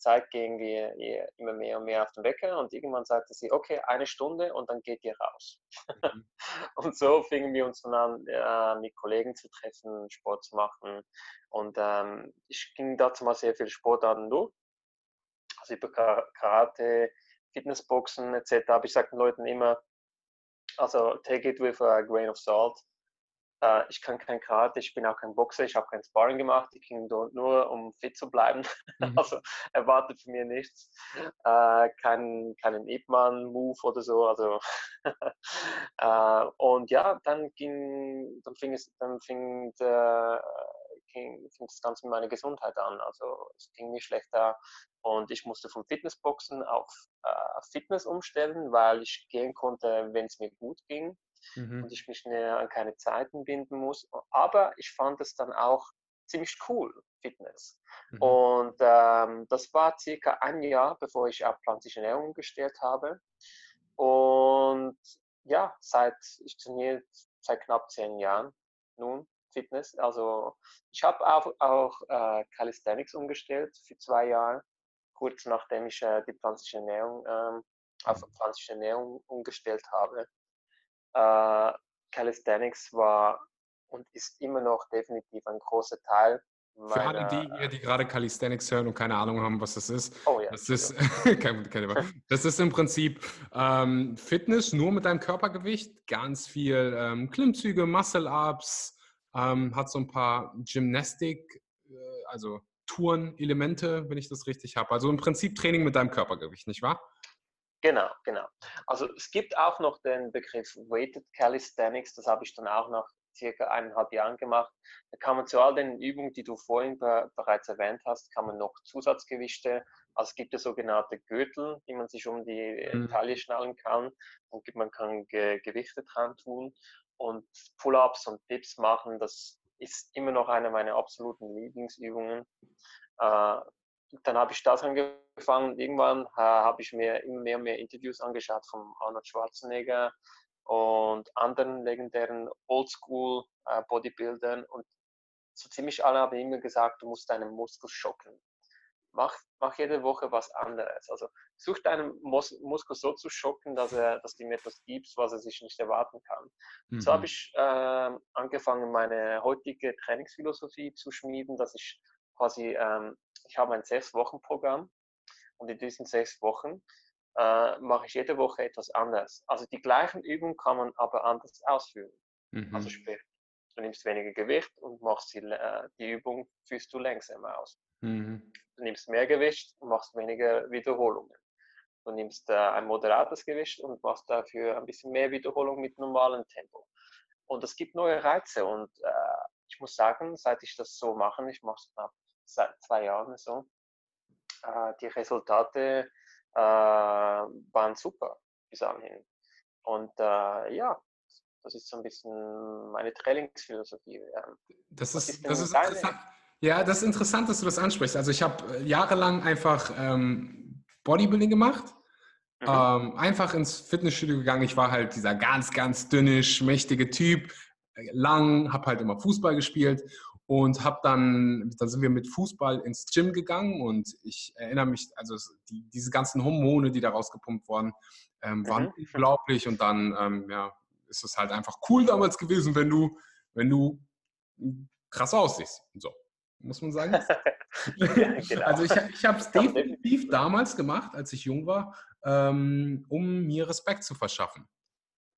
Zeit gingen wir immer mehr und mehr auf den Wecker und irgendwann sagte sie, okay, eine Stunde und dann geht ihr raus. Mhm. und so fingen wir uns dann an, äh, mit Kollegen zu treffen, Sport zu machen. Und ähm, ich ging dazu mal sehr viele Sportarten durch. Also über Karate, Fitnessboxen etc. Aber ich sage den Leuten immer, also take it with a grain of salt. Äh, ich kann kein Karate, ich bin auch kein Boxer, ich habe kein Sparring gemacht, ich ging dort nur, um fit zu bleiben. Mhm. Also erwartet von mir nichts. Äh, kein, keinen Ip-Man-Move oder so. Also äh, und ja, dann ging, dann fing es, dann fing, der, ging, das Ganze mit meiner Gesundheit an. Also es ging mir schlechter und ich musste vom Fitnessboxen auf äh, Fitness umstellen, weil ich gehen konnte, wenn es mir gut ging mhm. und ich mich mehr an keine Zeiten binden muss. Aber ich fand es dann auch ziemlich cool, Fitness. Mhm. Und ähm, das war circa ein Jahr, bevor ich auf pflanzliche Ernährung umgestellt habe. Und ja, seit ich trainiere seit knapp zehn Jahren nun Fitness. Also ich habe auch, auch äh, Calisthenics umgestellt für zwei Jahre, kurz nachdem ich äh, die pflanzliche Ernährung ähm, auf mhm. pflanzliche Ernährung umgestellt habe äh, Calisthenics war und ist immer noch definitiv ein großer Teil. Meiner, Für alle die, die gerade Calisthenics hören und keine Ahnung haben, was das ist, oh ja, das, ist kein, kein, das ist im Prinzip ähm, Fitness nur mit deinem Körpergewicht, ganz viel ähm, Klimmzüge, Muscle-Ups, ähm, hat so ein paar Gymnastik, äh, also Touren-Elemente, wenn ich das richtig habe. Also im Prinzip Training mit deinem Körpergewicht, nicht wahr? Genau, genau. Also es gibt auch noch den Begriff Weighted Calisthenics, das habe ich dann auch nach circa eineinhalb Jahren gemacht. Da kann man zu all den Übungen, die du vorhin be bereits erwähnt hast, kann man noch Zusatzgewichte, also es gibt ja sogenannte Gürtel, die man sich um die mhm. Taille schnallen kann und man kann Ge Gewichte dran tun und Pull-ups und Dips machen, das ist immer noch eine meiner absoluten Lieblingsübungen. Äh, dann habe ich das angefangen. Irgendwann äh, habe ich mir immer mehr und mehr Interviews angeschaut von Arnold Schwarzenegger und anderen legendären Oldschool äh, Bodybuildern und so ziemlich alle haben immer gesagt, du musst deinen Muskel schocken. mach, mach jede Woche was anderes. Also such deinen Mus Muskel so zu schocken, dass er, dass du ihm etwas gibst, was er sich nicht erwarten kann. Mhm. So habe ich äh, angefangen, meine heutige Trainingsphilosophie zu schmieden, dass ich quasi, ähm, ich habe ein Sechs-Wochen-Programm und in diesen sechs Wochen äh, mache ich jede Woche etwas anders. Also die gleichen Übungen kann man aber anders ausführen. Also mhm. Also sprich, du nimmst weniger Gewicht und machst die, äh, die Übung, führst du langsamer aus. Mhm. Du nimmst mehr Gewicht und machst weniger Wiederholungen. Du nimmst äh, ein moderates Gewicht und machst dafür ein bisschen mehr Wiederholung mit normalem Tempo. Und es gibt neue Reize und äh, ich muss sagen, seit ich das so mache, ich mache es seit zwei Jahren so, äh, die Resultate äh, waren super bis anhin. Und äh, ja, das ist so ein bisschen meine Trainingsphilosophie. Das ist, ist das ist interessant. Ja, das ist interessant, dass du das ansprichst. Also ich habe äh, jahrelang einfach ähm, Bodybuilding gemacht. Mhm. Ähm, einfach ins Fitnessstudio gegangen. Ich war halt dieser ganz, ganz dünne, schmächtige Typ, äh, lang, habe halt immer Fußball gespielt und habe dann, dann sind wir mit Fußball ins Gym gegangen und ich erinnere mich, also die, diese ganzen Hormone, die da rausgepumpt wurden, ähm, waren mhm. unglaublich und dann ähm, ja, ist es halt einfach cool damals gewesen, wenn du, wenn du krass aussiehst. So muss man sagen. ja, genau. Also ich, ich habe es definitiv damals gemacht, als ich jung war, ähm, um mir Respekt zu verschaffen.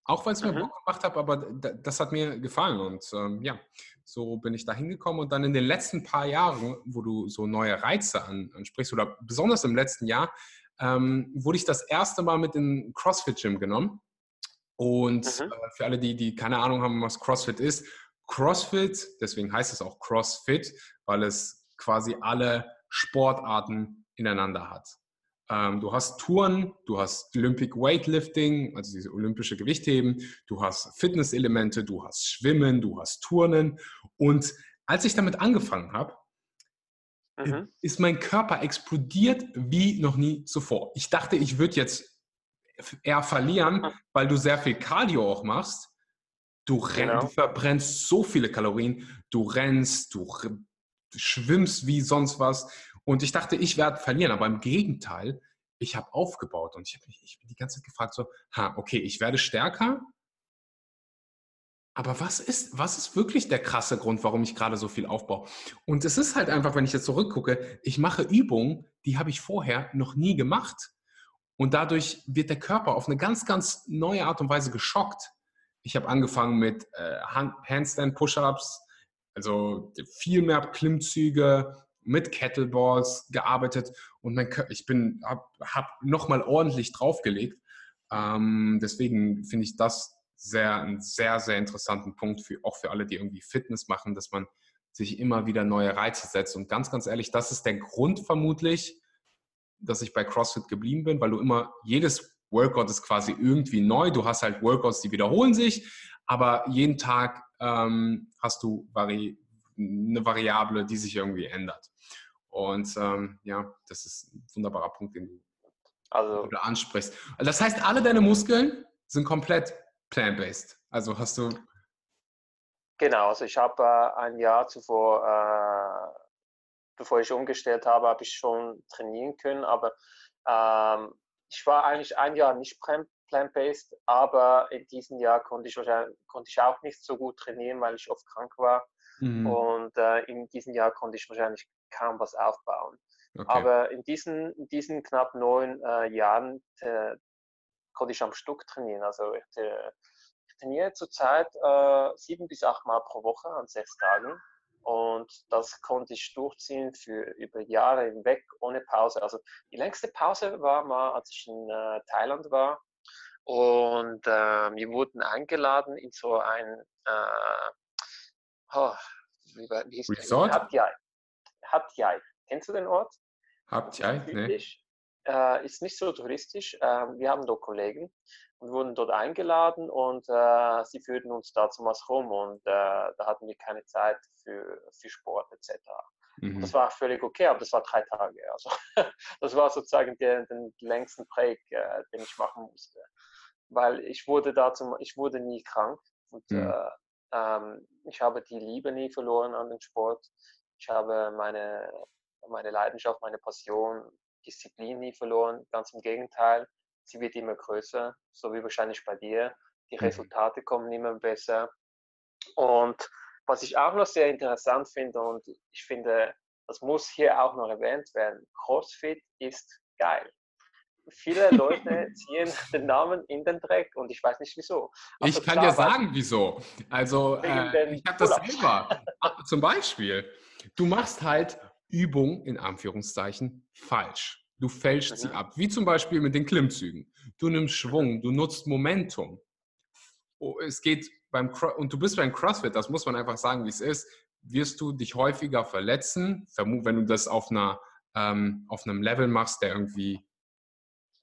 Auch weil es mir mhm. Bock gemacht hat, aber das hat mir gefallen. Und ähm, ja, so bin ich da hingekommen. Und dann in den letzten paar Jahren, wo du so neue Reize ansprichst, oder besonders im letzten Jahr, ähm, wurde ich das erste Mal mit in CrossFit Gym genommen. Und mhm. äh, für alle, die, die keine Ahnung haben, was CrossFit ist, CrossFit, deswegen heißt es auch CrossFit, weil es quasi alle Sportarten ineinander hat. Ähm, du hast Touren, du hast Olympic Weightlifting, also diese olympische Gewichtheben, du hast Fitnesselemente, du hast Schwimmen, du hast Turnen. Und als ich damit angefangen habe, mhm. ist mein Körper explodiert wie noch nie zuvor. Ich dachte, ich würde jetzt eher verlieren, weil du sehr viel Cardio auch machst. Du, renn, genau. du verbrennst so viele Kalorien, du rennst, du schwimmst wie sonst was. Und ich dachte, ich werde verlieren, aber im Gegenteil, ich habe aufgebaut und ich habe mich ich bin die ganze Zeit gefragt, so, ha, okay, ich werde stärker, aber was ist, was ist wirklich der krasse Grund, warum ich gerade so viel aufbaue? Und es ist halt einfach, wenn ich jetzt zurückgucke, ich mache Übungen, die habe ich vorher noch nie gemacht. Und dadurch wird der Körper auf eine ganz, ganz neue Art und Weise geschockt. Ich habe angefangen mit äh, Handstand-Push-Ups, also viel mehr Klimmzüge mit Kettleballs gearbeitet und mein Körper, ich bin, habe hab nochmal ordentlich draufgelegt. Ähm, deswegen finde ich das sehr, einen sehr, sehr interessanten Punkt, für, auch für alle, die irgendwie Fitness machen, dass man sich immer wieder neue Reize setzt. Und ganz, ganz ehrlich, das ist der Grund vermutlich, dass ich bei CrossFit geblieben bin, weil du immer jedes Workout ist quasi irgendwie neu. Du hast halt Workouts, die wiederholen sich, aber jeden Tag ähm, hast du vari eine Variable, die sich irgendwie ändert. Und ähm, ja, das ist ein wunderbarer Punkt, den du, also, ansprichst. Das heißt, alle deine Muskeln sind komplett plant-based. Also hast du. Genau, also ich habe äh, ein Jahr zuvor, äh, bevor ich umgestellt habe, habe ich schon trainieren können, aber ähm, ich war eigentlich ein Jahr nicht plant-based, aber in diesem Jahr konnte ich, konnte ich auch nicht so gut trainieren, weil ich oft krank war. Mhm. Und äh, in diesem Jahr konnte ich wahrscheinlich kaum was aufbauen. Okay. Aber in diesen, in diesen knapp neun äh, Jahren äh, konnte ich am Stück trainieren. Also ich, ich trainiere zurzeit äh, sieben bis acht Mal pro Woche an sechs Tagen. Und das konnte ich durchziehen für über Jahre hinweg ohne Pause. Also die längste Pause war mal, als ich in äh, Thailand war. Und äh, wir wurden eingeladen in so ein, äh, oh, wie, wie hieß Resort? Hat Jai. Hat Jai. Kennst du den Ort? Hat Jai, ne? Äh, ist nicht so touristisch. Äh, wir haben dort Kollegen und wurden dort eingeladen und äh, sie führten uns da zum was rum und äh, da hatten wir keine Zeit für, für Sport etc. Mhm. Das war völlig okay, aber das war drei Tage. Also das war sozusagen der, den längsten Break, äh, den ich machen musste. Weil ich wurde da zum, ich wurde nie krank und mhm. Äh, ähm, ich habe die Liebe nie verloren an den Sport. Ich habe meine meine Leidenschaft, meine Passion, Disziplin nie verloren. Ganz im Gegenteil, sie wird immer größer, so wie wahrscheinlich bei dir. Die mhm. Resultate kommen immer besser. Und was ich auch noch sehr interessant finde und ich finde, das muss hier auch noch erwähnt werden, CrossFit ist geil. Viele Leute ziehen den Namen in den Dreck und ich weiß nicht wieso. Also ich kann dir sagen, wieso. Also äh, ich habe das selber. Ah, zum Beispiel, du machst halt Übung in Anführungszeichen falsch. Du fälschst mhm. sie ab, wie zum Beispiel mit den Klimmzügen. Du nimmst Schwung, du nutzt Momentum. Oh, es geht beim Cro und du bist beim CrossFit, das muss man einfach sagen, wie es ist, wirst du dich häufiger verletzen, wenn du das auf einer ähm, auf einem Level machst, der irgendwie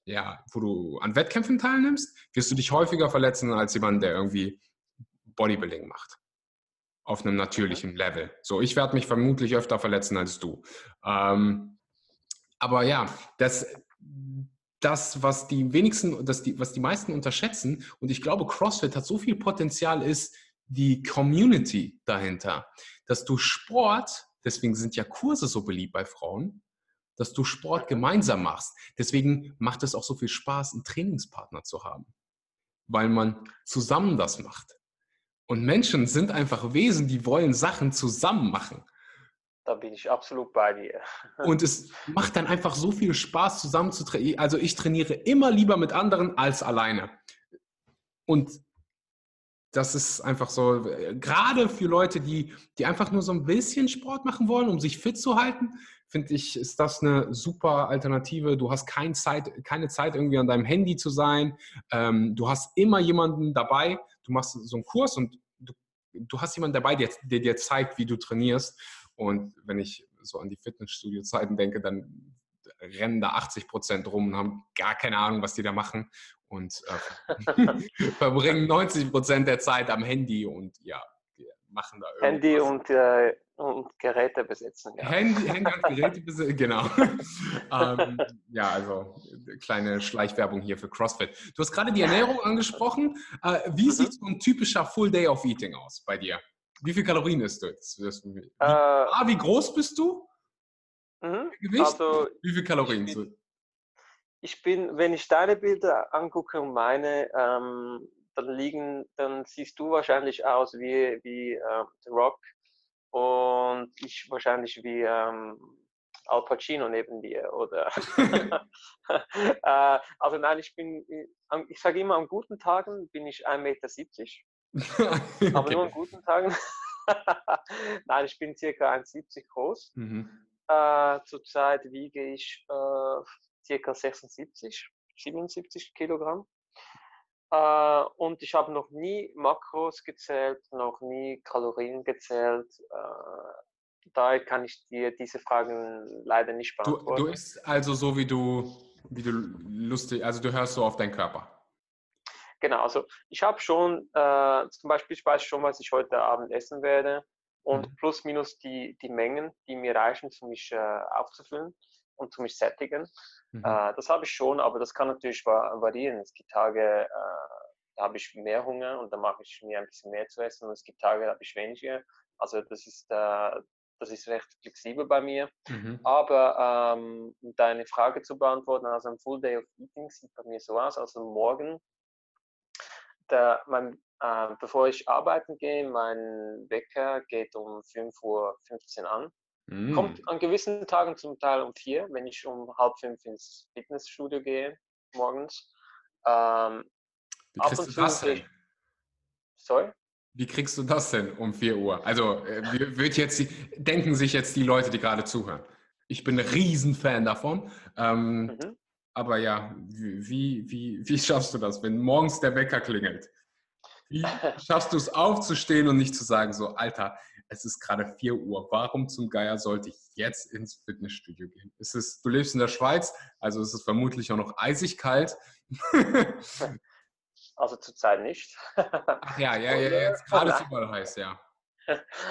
ja, wo du an Wettkämpfen teilnimmst, wirst du dich häufiger verletzen als jemand, der irgendwie Bodybuilding macht. Auf einem natürlichen Level. So, ich werde mich vermutlich öfter verletzen als du. Ähm, aber ja, das, das, was die wenigsten, das die, was die meisten unterschätzen, und ich glaube, CrossFit hat so viel Potenzial, ist die Community dahinter. Dass du Sport, deswegen sind ja Kurse so beliebt bei Frauen, dass du Sport gemeinsam machst. Deswegen macht es auch so viel Spaß, einen Trainingspartner zu haben, weil man zusammen das macht. Und Menschen sind einfach Wesen, die wollen Sachen zusammen machen. Da bin ich absolut bei dir. Und es macht dann einfach so viel Spaß, zusammen zu trainieren. Also ich trainiere immer lieber mit anderen als alleine. Und das ist einfach so, gerade für Leute, die, die einfach nur so ein bisschen Sport machen wollen, um sich fit zu halten, finde ich, ist das eine super Alternative. Du hast kein Zeit, keine Zeit, irgendwie an deinem Handy zu sein. Ähm, du hast immer jemanden dabei. Du machst so einen Kurs und du, du hast jemanden dabei, der, der dir zeigt, wie du trainierst. Und wenn ich so an die Fitnessstudio-Zeiten denke, dann rennen da 80 Prozent rum und haben gar keine Ahnung, was die da machen und äh, verbringen 90 Prozent der Zeit am Handy und ja, machen da irgendwas. Handy und, äh, und Geräte. Ja. Handy, Handy und Geräte besitzen, genau. ähm, ja, also kleine Schleichwerbung hier für CrossFit. Du hast gerade die Ernährung angesprochen. Äh, wie mhm. sieht so ein typischer Full Day of Eating aus bei dir? Wie viel Kalorien isst du jetzt? Wie, äh, ah, wie groß bist du? Mhm. Gewicht? Also, wie viel Kalorien? Ich bin, ich bin, wenn ich deine Bilder angucke und meine, ähm, dann liegen, dann siehst du wahrscheinlich aus wie, wie äh, The Rock und ich wahrscheinlich wie ähm, Al Pacino neben dir oder äh, also nein, ich bin, ich sage immer, an guten Tagen bin ich 1,70 Meter, aber nur an guten Tagen. nein, ich bin circa 1,70 groß. Mhm. Äh, zurzeit wiege ich äh, circa 76, 77 Kilogramm. Äh, und ich habe noch nie Makros gezählt, noch nie Kalorien gezählt. Äh, daher kann ich dir diese Fragen leider nicht beantworten. Du, du isst also so, wie du, wie du lustig, also du hörst so auf deinen Körper. Genau, also ich habe schon, äh, zum Beispiel, ich weiß schon, was ich heute Abend essen werde und mhm. plus minus die, die Mengen, die mir reichen, um mich äh, aufzufüllen und zu mich sättigen. Mhm. Äh, das habe ich schon, aber das kann natürlich variieren. Es gibt Tage, äh, da habe ich mehr Hunger und dann mache ich mir ein bisschen mehr zu essen und es gibt Tage, da habe ich weniger. Also das ist, äh, das ist recht flexibel bei mir. Mhm. Aber ähm, um deine Frage zu beantworten, also ein Full Day of Eating sieht bei mir so aus. Also morgen, der, mein, äh, bevor ich arbeiten gehe, mein Wecker geht um 5.15 Uhr an. Mm. Kommt an gewissen Tagen zum Teil um vier, wenn ich um halb fünf ins Fitnessstudio gehe morgens. Ähm, Wie kriegst du das denn? Sorry? Wie kriegst du das denn um 4 Uhr? Also äh, wird jetzt, denken sich jetzt die Leute, die gerade zuhören. Ich bin ein Riesenfan davon. Ähm, mhm. Aber ja, wie, wie, wie schaffst du das, wenn morgens der Wecker klingelt? Wie schaffst du es aufzustehen und nicht zu sagen, so, Alter, es ist gerade 4 Uhr, warum zum Geier sollte ich jetzt ins Fitnessstudio gehen? Ist es, du lebst in der Schweiz, also ist es vermutlich auch noch eisig kalt. Also zurzeit nicht. Ach ja, ja, ja, jetzt gerade ist überall heiß, ja.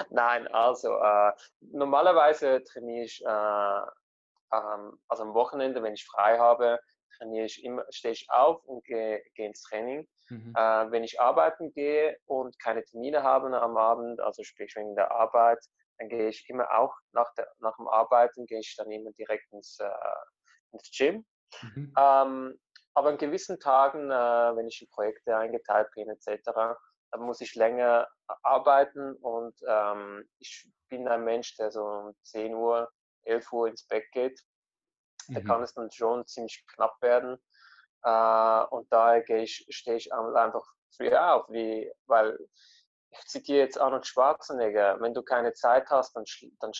Nein, also äh, normalerweise trainiere ich, äh, ähm, also am Wochenende, wenn ich frei habe, trainiere ich immer, stehe ich auf und gehe, gehe ins Training. Mhm. Äh, wenn ich arbeiten gehe und keine Termine habe am Abend, also sprich wegen der Arbeit, dann gehe ich immer auch nach, der, nach dem Arbeiten, gehe ich dann immer direkt ins, äh, ins Gym. Mhm. Ähm, aber an gewissen Tagen, äh, wenn ich in Projekte eingeteilt bin etc., dann muss ich länger arbeiten und ähm, ich bin ein Mensch, der so um 10 Uhr, 11 Uhr ins Bett geht. Mhm. Da kann es dann schon ziemlich knapp werden. Äh, und daher ich, stehe ich einfach früher auf, wie, weil ich zitiere jetzt Arnold Schwarzenegger, wenn du keine Zeit hast, dann, dann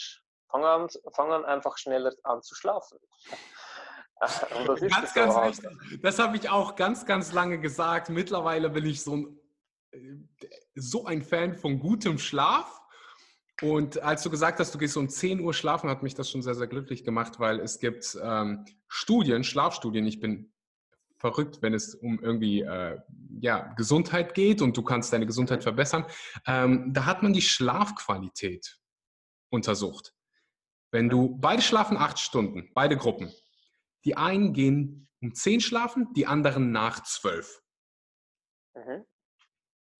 fang, an, fang an einfach schneller an zu schlafen. das ganz, ganz so wichtig. Das habe ich auch ganz, ganz lange gesagt. Mittlerweile bin ich so ein, so ein Fan von gutem Schlaf. Und als du gesagt hast, du gehst um 10 Uhr schlafen, hat mich das schon sehr, sehr glücklich gemacht, weil es gibt ähm, Studien, Schlafstudien. Ich bin verrückt, wenn es um irgendwie äh, ja, Gesundheit geht und du kannst deine Gesundheit verbessern. Ähm, da hat man die Schlafqualität untersucht. Wenn du, beide schlafen acht Stunden, beide Gruppen. Die einen gehen um zehn schlafen, die anderen nach zwölf. Mhm.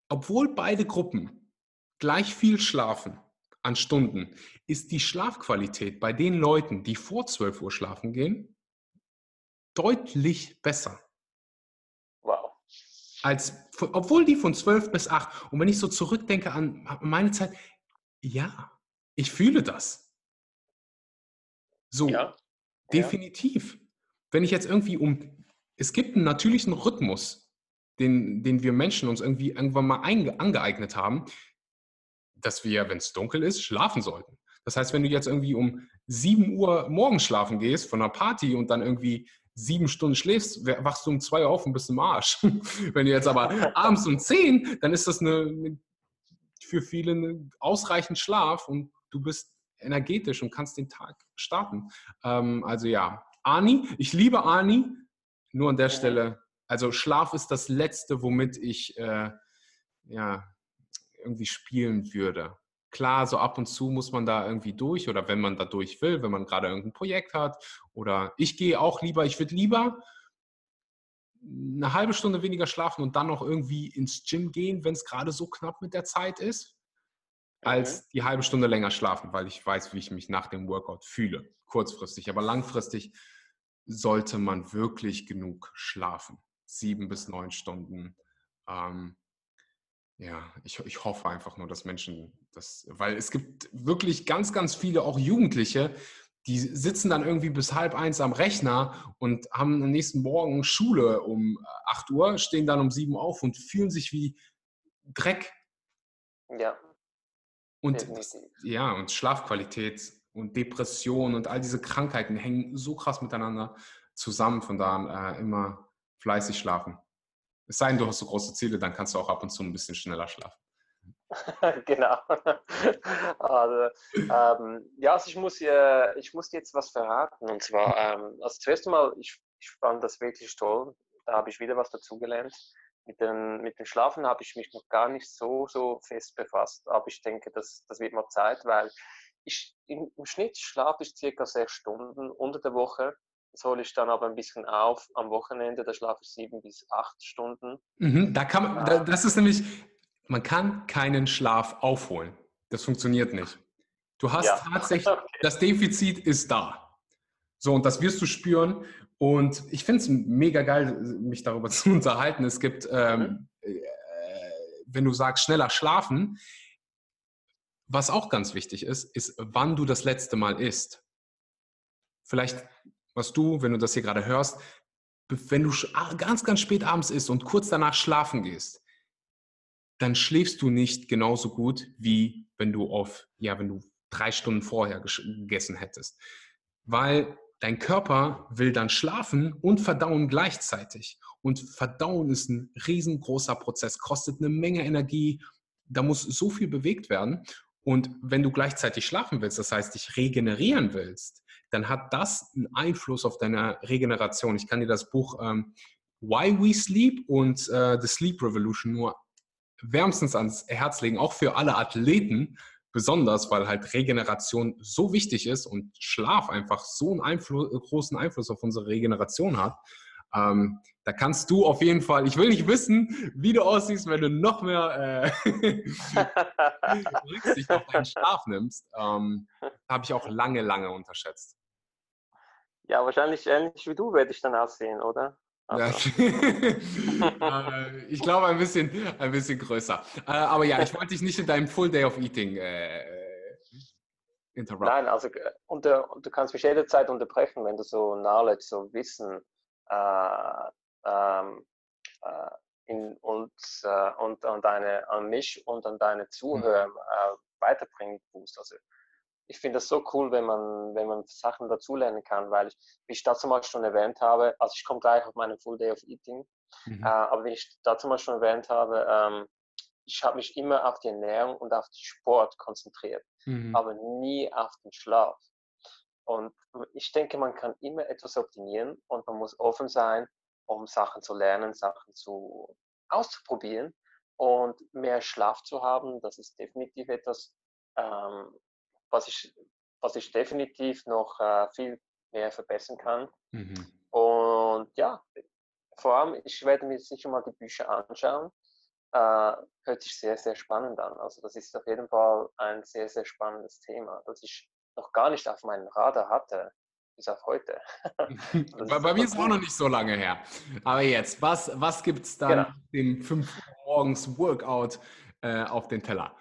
Obwohl beide Gruppen gleich viel schlafen an Stunden, ist die Schlafqualität bei den Leuten, die vor zwölf Uhr schlafen gehen, deutlich besser als, obwohl die von 12 bis 8. Und wenn ich so zurückdenke an meine Zeit, ja, ich fühle das. So, ja. definitiv. Ja. Wenn ich jetzt irgendwie um, es gibt einen natürlichen Rhythmus, den, den wir Menschen uns irgendwie irgendwann mal einge, angeeignet haben, dass wir, wenn es dunkel ist, schlafen sollten. Das heißt, wenn du jetzt irgendwie um 7 Uhr morgens schlafen gehst von einer Party und dann irgendwie sieben Stunden schläfst, wachst du um zwei Uhr auf und bist im Arsch. Wenn du jetzt aber abends um zehn, dann ist das eine, eine, für viele eine ausreichend Schlaf und du bist energetisch und kannst den Tag starten. Ähm, also ja, Ani, ich liebe Ani, nur an der Stelle, also Schlaf ist das Letzte, womit ich äh, ja, irgendwie spielen würde. Klar, so ab und zu muss man da irgendwie durch oder wenn man da durch will, wenn man gerade irgendein Projekt hat oder ich gehe auch lieber, ich würde lieber eine halbe Stunde weniger schlafen und dann noch irgendwie ins Gym gehen, wenn es gerade so knapp mit der Zeit ist, als die halbe Stunde länger schlafen, weil ich weiß, wie ich mich nach dem Workout fühle, kurzfristig. Aber langfristig sollte man wirklich genug schlafen. Sieben bis neun Stunden. Ähm, ja, ich, ich hoffe einfach nur, dass Menschen das, weil es gibt wirklich ganz, ganz viele auch Jugendliche, die sitzen dann irgendwie bis halb eins am Rechner und haben am nächsten Morgen Schule um 8 Uhr, stehen dann um 7 auf und fühlen sich wie Dreck. Ja. Und ja, und Schlafqualität und Depression und all diese Krankheiten hängen so krass miteinander zusammen. Von da äh, immer fleißig schlafen. Es sei denn, du hast so große Ziele, dann kannst du auch ab und zu ein bisschen schneller schlafen. genau. also, ähm, ja, also ich muss, äh, ich muss jetzt was verraten. Und zwar, ähm, also zuerst einmal, ich, ich fand das wirklich toll. Da habe ich wieder was dazugelernt. Mit den, mit dem Schlafen habe ich mich noch gar nicht so, so fest befasst. Aber ich denke, das, das wird mal Zeit, weil ich, im, im Schnitt schlafe ich circa sechs Stunden unter der Woche. Das hole ich dann aber ein bisschen auf am Wochenende, da schlafe ich sieben bis acht Stunden. Mhm, da kann man, da, das ist nämlich, man kann keinen Schlaf aufholen. Das funktioniert nicht. Du hast ja. tatsächlich, okay. das Defizit ist da. So, und das wirst du spüren. Und ich finde es mega geil, mich darüber zu unterhalten. Es gibt, ähm, mhm. äh, wenn du sagst, schneller schlafen, was auch ganz wichtig ist, ist, wann du das letzte Mal isst. Vielleicht was du, wenn du das hier gerade hörst, wenn du ganz, ganz spät abends isst und kurz danach schlafen gehst, dann schläfst du nicht genauso gut, wie wenn du auf, ja, wenn du drei Stunden vorher gegessen hättest. Weil dein Körper will dann schlafen und verdauen gleichzeitig. Und verdauen ist ein riesengroßer Prozess, kostet eine Menge Energie, da muss so viel bewegt werden. Und wenn du gleichzeitig schlafen willst, das heißt, dich regenerieren willst, dann hat das einen Einfluss auf deine Regeneration. Ich kann dir das Buch ähm, Why We Sleep und äh, The Sleep Revolution nur wärmstens ans Herz legen, auch für alle Athleten besonders, weil halt Regeneration so wichtig ist und Schlaf einfach so einen Einfluss, großen Einfluss auf unsere Regeneration hat. Ähm, da kannst du auf jeden Fall, ich will nicht wissen, wie du aussiehst, wenn du noch mehr äh, Rücksicht auf deinen Schlaf nimmst. Ähm, Habe ich auch lange, lange unterschätzt. Ja, wahrscheinlich ähnlich wie du werde ich dann aussehen, oder? Äh, ich glaube ein bisschen, ein bisschen größer. Äh, aber ja, ich wollte dich nicht in deinem Full Day of Eating äh, interrupten. Nein, also und, du kannst mich jederzeit unterbrechen, wenn du so Knowledge, so Wissen äh, ähm, äh, in, und, äh, und an, deine, an mich und an deine Zuhörer mhm. weiterbringen musst. Also ich finde das so cool, wenn man, wenn man Sachen dazulernen kann, weil ich, wie ich dazu mal schon erwähnt habe, also ich komme gleich auf meinen Full Day of Eating, mhm. äh, aber wie ich dazu mal schon erwähnt habe, ähm, ich habe mich immer auf die Ernährung und auf den Sport konzentriert, mhm. aber nie auf den Schlaf. Und ich denke, man kann immer etwas optimieren und man muss offen sein, um Sachen zu lernen, Sachen zu auszuprobieren und mehr Schlaf zu haben. Das ist definitiv etwas, ähm, was, ich, was ich definitiv noch äh, viel mehr verbessern kann. Mhm. Und ja, vor allem, ich werde mir sicher mal die Bücher anschauen. Äh, hört sich sehr, sehr spannend an. Also das ist auf jeden Fall ein sehr, sehr spannendes Thema, das ich noch gar nicht auf meinem Radar hatte, bis auf heute. bei, bei mir ist es auch noch nicht so lange her. Aber jetzt, was, was gibt es dann genau. dem 5 Uhr morgens Workout äh, auf den Teller?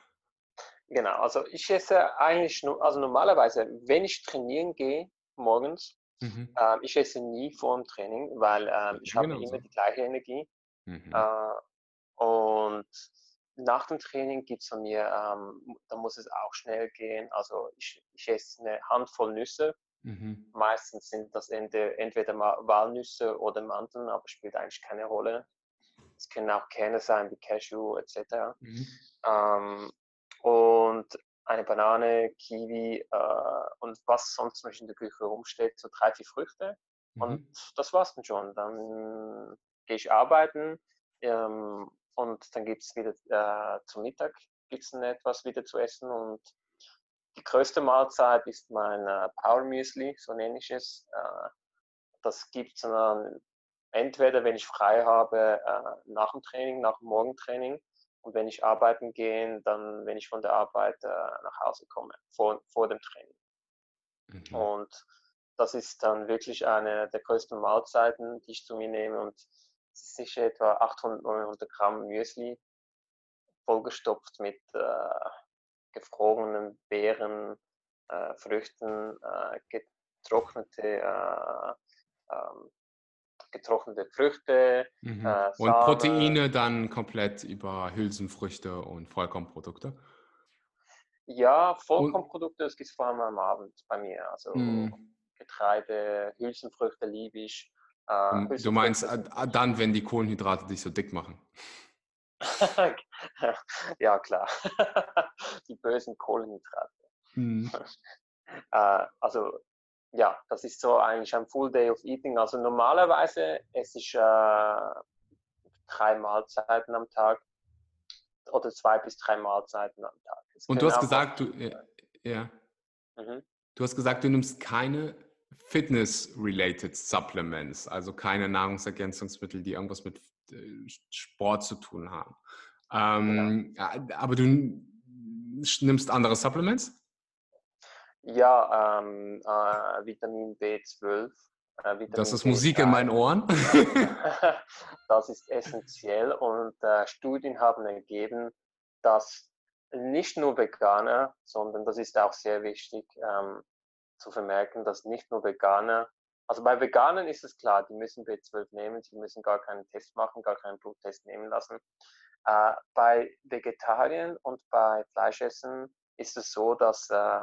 Genau, also ich esse eigentlich nur, also normalerweise, wenn ich trainieren gehe morgens, mhm. äh, ich esse nie vor dem Training, weil äh, ich genau habe immer so. die gleiche Energie. Mhm. Äh, und nach dem Training geht es von mir, ähm, da muss es auch schnell gehen. Also ich, ich esse eine Handvoll Nüsse. Mhm. Meistens sind das entweder Walnüsse oder Mandeln, aber spielt eigentlich keine Rolle. Es können auch Kerne sein wie Cashew etc. Mhm. Ähm, und eine Banane, Kiwi äh, und was sonst noch in der Küche rumsteht, so drei, vier Früchte. Mhm. Und das war's dann schon. Dann gehe ich arbeiten. Ähm, und dann gibt es wieder äh, zum Mittag gibt's dann etwas wieder zu essen und die größte Mahlzeit ist mein äh, Power Müsli, so nenne ich es. Äh, das gibt es dann entweder, wenn ich frei habe, äh, nach dem Training, nach dem Morgentraining und wenn ich arbeiten gehe, dann, wenn ich von der Arbeit äh, nach Hause komme, vor, vor dem Training. Mhm. Und das ist dann wirklich eine der größten Mahlzeiten, die ich zu mir nehme und es ist sicher etwa 800, 900 Gramm Müsli, vollgestopft mit äh, gefrorenen Beeren, äh, Früchten, äh, getrocknete, äh, ähm, getrocknete Früchte. Mhm. Äh, und Proteine dann komplett über Hülsenfrüchte und Vollkornprodukte? Ja, Vollkornprodukte, das gibt es vor allem am Abend bei mir. Also mhm. Getreide, Hülsenfrüchte liebe ich. Äh, du meinst äh, dann, wenn die Kohlenhydrate dich so dick machen? ja, klar. die bösen Kohlenhydrate. Mhm. Äh, also, ja, das ist so eigentlich ein Full Day of Eating. Also normalerweise esse ich äh, drei Mahlzeiten am Tag oder zwei bis drei Mahlzeiten am Tag. Und du hast gesagt, du, ja, ja. Mhm. du hast gesagt, du nimmst keine Fitness-related Supplements, also keine Nahrungsergänzungsmittel, die irgendwas mit äh, Sport zu tun haben. Ähm, genau. Aber du nimmst andere Supplements? Ja, ähm, äh, Vitamin B12. Äh, das ist B3. Musik in meinen Ohren. das ist essentiell und äh, Studien haben ergeben, dass nicht nur Veganer, sondern das ist auch sehr wichtig, ähm, zu vermerken, dass nicht nur Veganer, also bei Veganern ist es klar, die müssen B12 nehmen, sie müssen gar keinen Test machen, gar keinen Bluttest nehmen lassen. Äh, bei Vegetariern und bei Fleischessen ist es so, dass äh,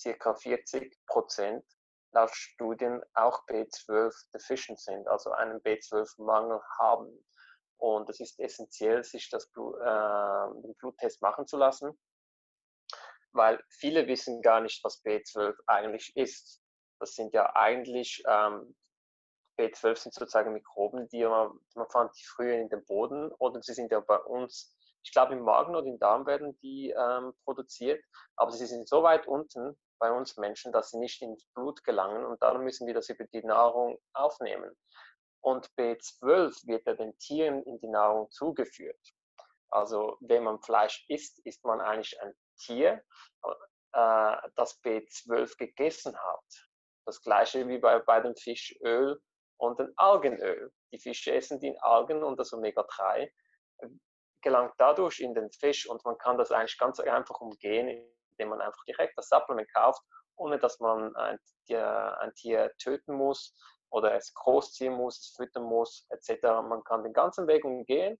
circa 40 Prozent laut Studien auch B12 deficient sind, also einen B12-Mangel haben. Und es ist essentiell, sich das Blut, äh, den Bluttest machen zu lassen weil viele wissen gar nicht, was B12 eigentlich ist. Das sind ja eigentlich, ähm, B12 sind sozusagen Mikroben, die man, man fand die früher in dem Boden oder sie sind ja bei uns, ich glaube im Magen oder im Darm werden die ähm, produziert, aber sie sind so weit unten bei uns Menschen, dass sie nicht ins Blut gelangen und darum müssen wir das über die Nahrung aufnehmen. Und B12 wird ja den Tieren in die Nahrung zugeführt. Also wenn man Fleisch isst, ist man eigentlich ein Tier, äh, das B12 gegessen hat. Das gleiche wie bei, bei dem Fischöl und dem Algenöl. Die Fische essen die Algen und das Omega-3 äh, gelangt dadurch in den Fisch und man kann das eigentlich ganz einfach umgehen, indem man einfach direkt das Supplement kauft, ohne dass man ein Tier, ein Tier töten muss oder es großziehen muss, es füttern muss, etc. Man kann den ganzen Weg umgehen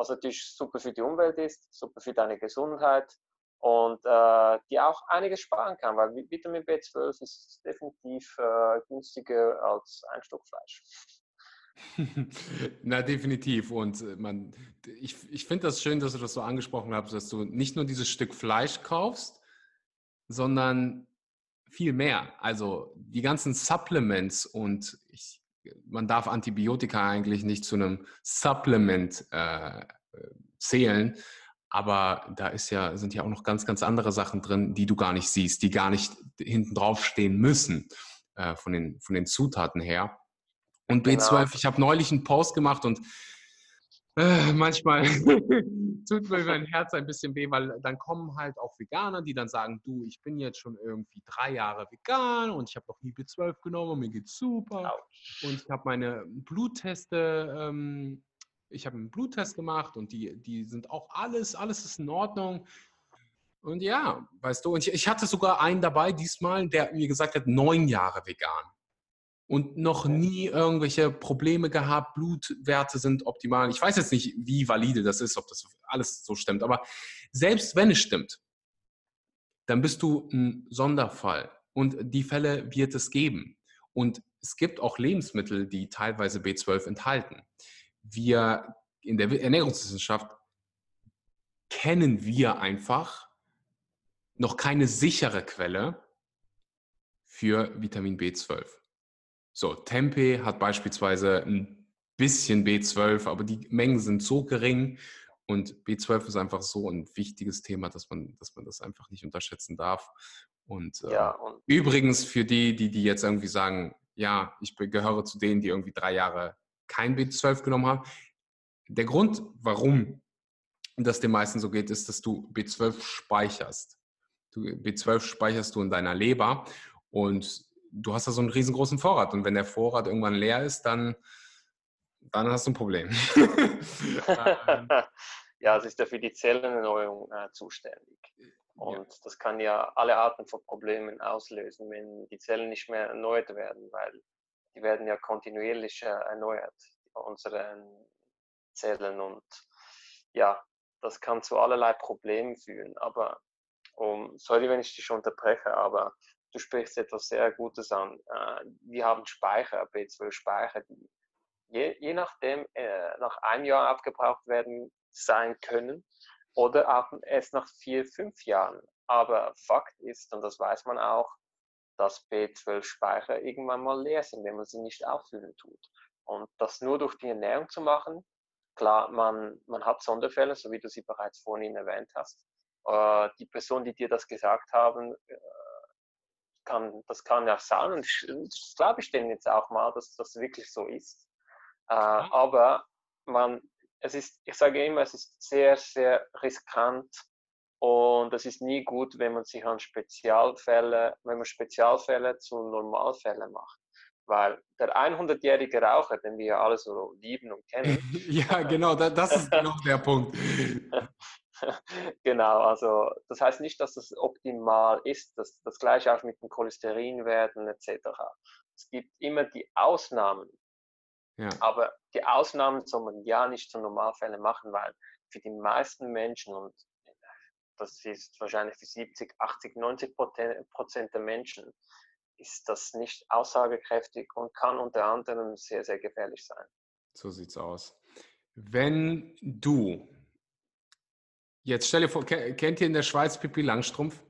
was natürlich super für die Umwelt ist, super für deine Gesundheit und äh, die auch einiges sparen kann, weil Vitamin B12 ist definitiv äh, günstiger als ein Stück Fleisch. Na, definitiv. Und äh, man, ich, ich finde das schön, dass du das so angesprochen hast, dass du nicht nur dieses Stück Fleisch kaufst, sondern viel mehr. Also die ganzen Supplements und ich, man darf Antibiotika eigentlich nicht zu einem Supplement äh, zählen. Aber da ist ja, sind ja auch noch ganz, ganz andere Sachen drin, die du gar nicht siehst, die gar nicht hinten drauf stehen müssen äh, von, den, von den Zutaten her. Und B12, genau. ich habe neulich einen Post gemacht und äh, manchmal tut mir mein Herz ein bisschen weh, weil dann kommen halt auch Veganer, die dann sagen, du, ich bin jetzt schon irgendwie drei Jahre vegan und ich habe noch nie B12 genommen und mir geht's super. Und ich habe meine Blutteste, ähm, ich habe einen Bluttest gemacht und die, die sind auch alles, alles ist in Ordnung. Und ja, weißt du, und ich, ich hatte sogar einen dabei diesmal, der mir gesagt hat, neun Jahre vegan und noch nie irgendwelche Probleme gehabt, Blutwerte sind optimal. Ich weiß jetzt nicht, wie valide das ist, ob das alles so stimmt, aber selbst wenn es stimmt, dann bist du ein Sonderfall und die Fälle wird es geben. Und es gibt auch Lebensmittel, die teilweise B12 enthalten. Wir in der Ernährungswissenschaft kennen wir einfach noch keine sichere Quelle für Vitamin B12. So, Tempe hat beispielsweise ein bisschen B12, aber die Mengen sind so gering und B12 ist einfach so ein wichtiges Thema, dass man, dass man das einfach nicht unterschätzen darf. Und, äh, ja, und übrigens für die, die, die jetzt irgendwie sagen, ja, ich gehöre zu denen, die irgendwie drei Jahre kein B12 genommen haben. Der Grund, warum das den meisten so geht, ist, dass du B12 speicherst. Du, B12 speicherst du in deiner Leber und du hast da so einen riesengroßen Vorrat und wenn der Vorrat irgendwann leer ist, dann, dann hast du ein Problem. ja, es ist ja für die Zellenerneuerung äh, zuständig. Und ja. das kann ja alle Arten von Problemen auslösen, wenn die Zellen nicht mehr erneuert werden, weil die werden ja kontinuierlich äh, erneuert, unsere Zellen. Und ja, das kann zu allerlei Problemen führen. Aber um, sorry, wenn ich dich unterbreche, aber du sprichst etwas sehr Gutes an. Äh, wir haben Speicher, B12-Speicher, die je, je nachdem äh, nach einem Jahr abgebraucht werden sein können oder auch erst nach vier, fünf Jahren. Aber Fakt ist, und das weiß man auch, dass B12-Speicher irgendwann mal leer sind, wenn man sie nicht auffüllen tut. Und das nur durch die Ernährung zu machen, klar, man, man hat Sonderfälle, so wie du sie bereits vorhin erwähnt hast. Äh, die Personen, die dir das gesagt haben, kann, das kann ja sein und das glaube ich denen jetzt auch mal, dass das wirklich so ist. Äh, aber man, es ist, ich sage immer, es ist sehr, sehr riskant und es ist nie gut, wenn man sich an Spezialfälle, wenn man Spezialfälle zu Normalfällen macht. Weil der 100-jährige Raucher, den wir ja alle so lieben und kennen. ja, genau, das ist genau der Punkt. genau, also das heißt nicht, dass das optimal ist. Das, das gleiche auch mit den Cholesterinwerten etc. Es gibt immer die Ausnahmen. Ja. Aber die Ausnahmen soll man ja nicht zu Normalfällen machen, weil für die meisten Menschen, und das ist wahrscheinlich für 70, 80, 90 Prozent der Menschen, ist das nicht aussagekräftig und kann unter anderem sehr, sehr gefährlich sein. So sieht's aus. Wenn du Jetzt stell dir vor, kennt ihr in der Schweiz Pippi Langstrumpf?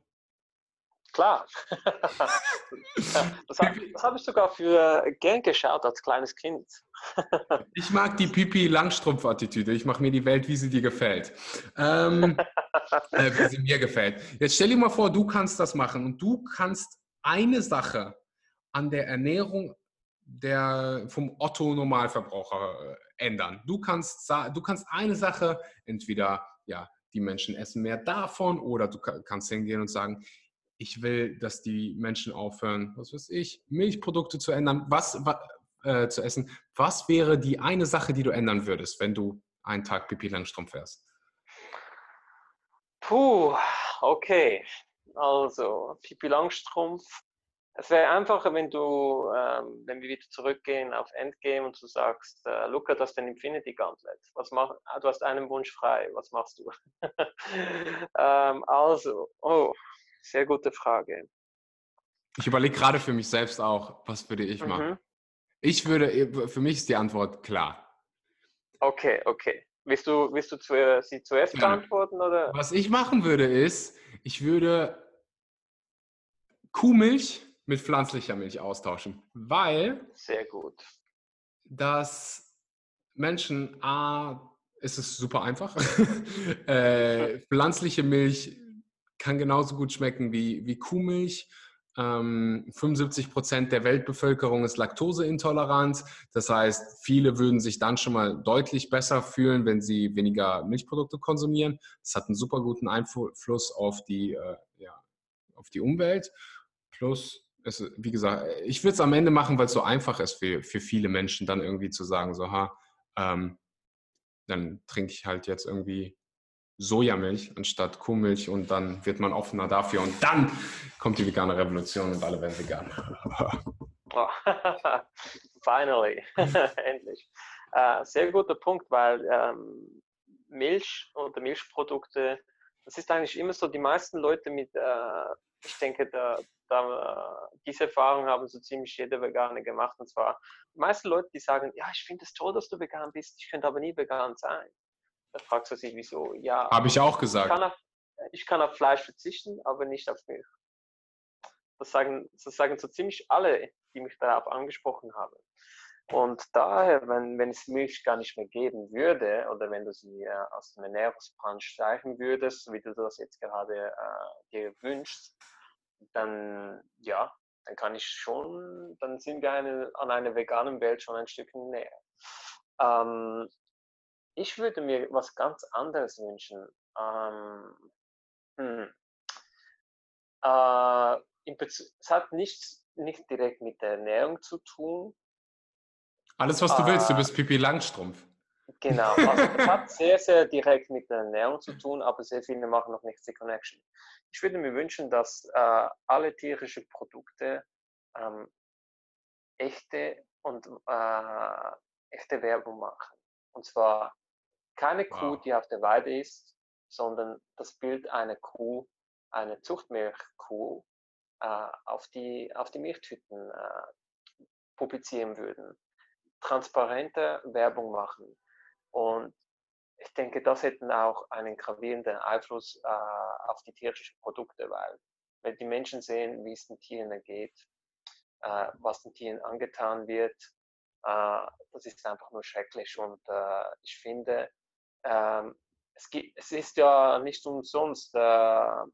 Klar. das habe hab ich sogar für gern geschaut als kleines Kind. ich mag die Pipi Langstrumpf-Attitüde. Ich mache mir die Welt, wie sie dir gefällt. Ähm, äh, wie sie mir gefällt. Jetzt stell dir mal vor, du kannst das machen und du kannst eine Sache an der Ernährung der vom Otto Normalverbraucher äh, ändern. Du kannst, du kannst eine Sache, entweder ja, die Menschen essen mehr davon oder du kannst hingehen und sagen, ich will, dass die Menschen aufhören, was weiß ich, Milchprodukte zu ändern, was, äh, zu essen. Was wäre die eine Sache, die du ändern würdest, wenn du einen Tag Pipi Langstrumpf wärst? Puh, okay. Also, Pipi Langstrumpf. Es wäre einfacher, wenn du, ähm, wenn wir wieder zurückgehen auf Endgame und du sagst, äh, look at das den Infinity Gauntlet. Was mach, du hast einen Wunsch frei. Was machst du? ähm, also, oh, sehr gute Frage. Ich überlege gerade für mich selbst auch, was würde ich machen? Mhm. Ich würde, für mich ist die Antwort klar. Okay, okay. Willst du, willst du zu, sie zuerst ja. beantworten? Oder? Was ich machen würde, ist, ich würde Kuhmilch mit pflanzlicher Milch austauschen, weil. Sehr gut. Dass Menschen, A, ist es super einfach. äh, pflanzliche Milch kann genauso gut schmecken wie, wie Kuhmilch. Ähm, 75 Prozent der Weltbevölkerung ist laktoseintolerant. Das heißt, viele würden sich dann schon mal deutlich besser fühlen, wenn sie weniger Milchprodukte konsumieren. Das hat einen super guten Einfluss auf die, äh, ja, auf die Umwelt. Plus, es, wie gesagt, ich würde es am Ende machen, weil es so einfach ist für, für viele Menschen, dann irgendwie zu sagen, so, ha, ähm, dann trinke ich halt jetzt irgendwie Sojamilch anstatt Kuhmilch und dann wird man offener dafür und dann kommt die vegane Revolution und alle werden vegan. oh, finally, endlich. Uh, sehr guter Punkt, weil ähm, Milch oder Milchprodukte, das ist eigentlich immer so, die meisten Leute mit, äh, ich denke, da, da, diese Erfahrung haben so ziemlich jeder Veganer gemacht. Und zwar die meisten Leute, die sagen, ja, ich finde es toll, dass du vegan bist, ich könnte aber nie vegan sein. Da fragst du dich, wieso? Ja. Habe ich auch gesagt. Ich kann, auf, ich kann auf Fleisch verzichten, aber nicht auf Milch. Das sagen, das sagen so ziemlich alle, die mich darauf angesprochen haben. Und daher, wenn, wenn es Milch gar nicht mehr geben würde oder wenn du sie äh, aus dem Ernährungsplan streichen würdest, wie du das jetzt gerade äh, dir wünschst, dann ja, dann kann ich schon, dann sind wir eine, an einer veganen Welt schon ein Stückchen näher. Ähm, ich würde mir was ganz anderes wünschen. Ähm, hm. äh, es hat nichts nicht direkt mit der Ernährung zu tun. Alles, was du äh, willst, du äh, bist Pipi Langstrumpf. Genau, also es hat sehr, sehr direkt mit der Ernährung zu tun, aber sehr viele machen noch nicht die Connection. Ich würde mir wünschen, dass äh, alle tierischen Produkte ähm, echte und äh, echte Werbung machen. Und zwar keine Kuh, wow. die auf der Weide ist, sondern das Bild einer Kuh, eine Zuchtmilchkuh, äh, auf, die, auf die Milchtüten äh, publizieren würden. Transparente Werbung machen. Und ich denke, das hätten auch einen gravierenden Einfluss äh, auf die tierischen Produkte, weil wenn die Menschen sehen, wie es den Tieren geht, äh, was den Tieren angetan wird, äh, das ist einfach nur schrecklich. Und äh, ich finde, ähm, es, gibt, es ist ja nicht umsonst, äh,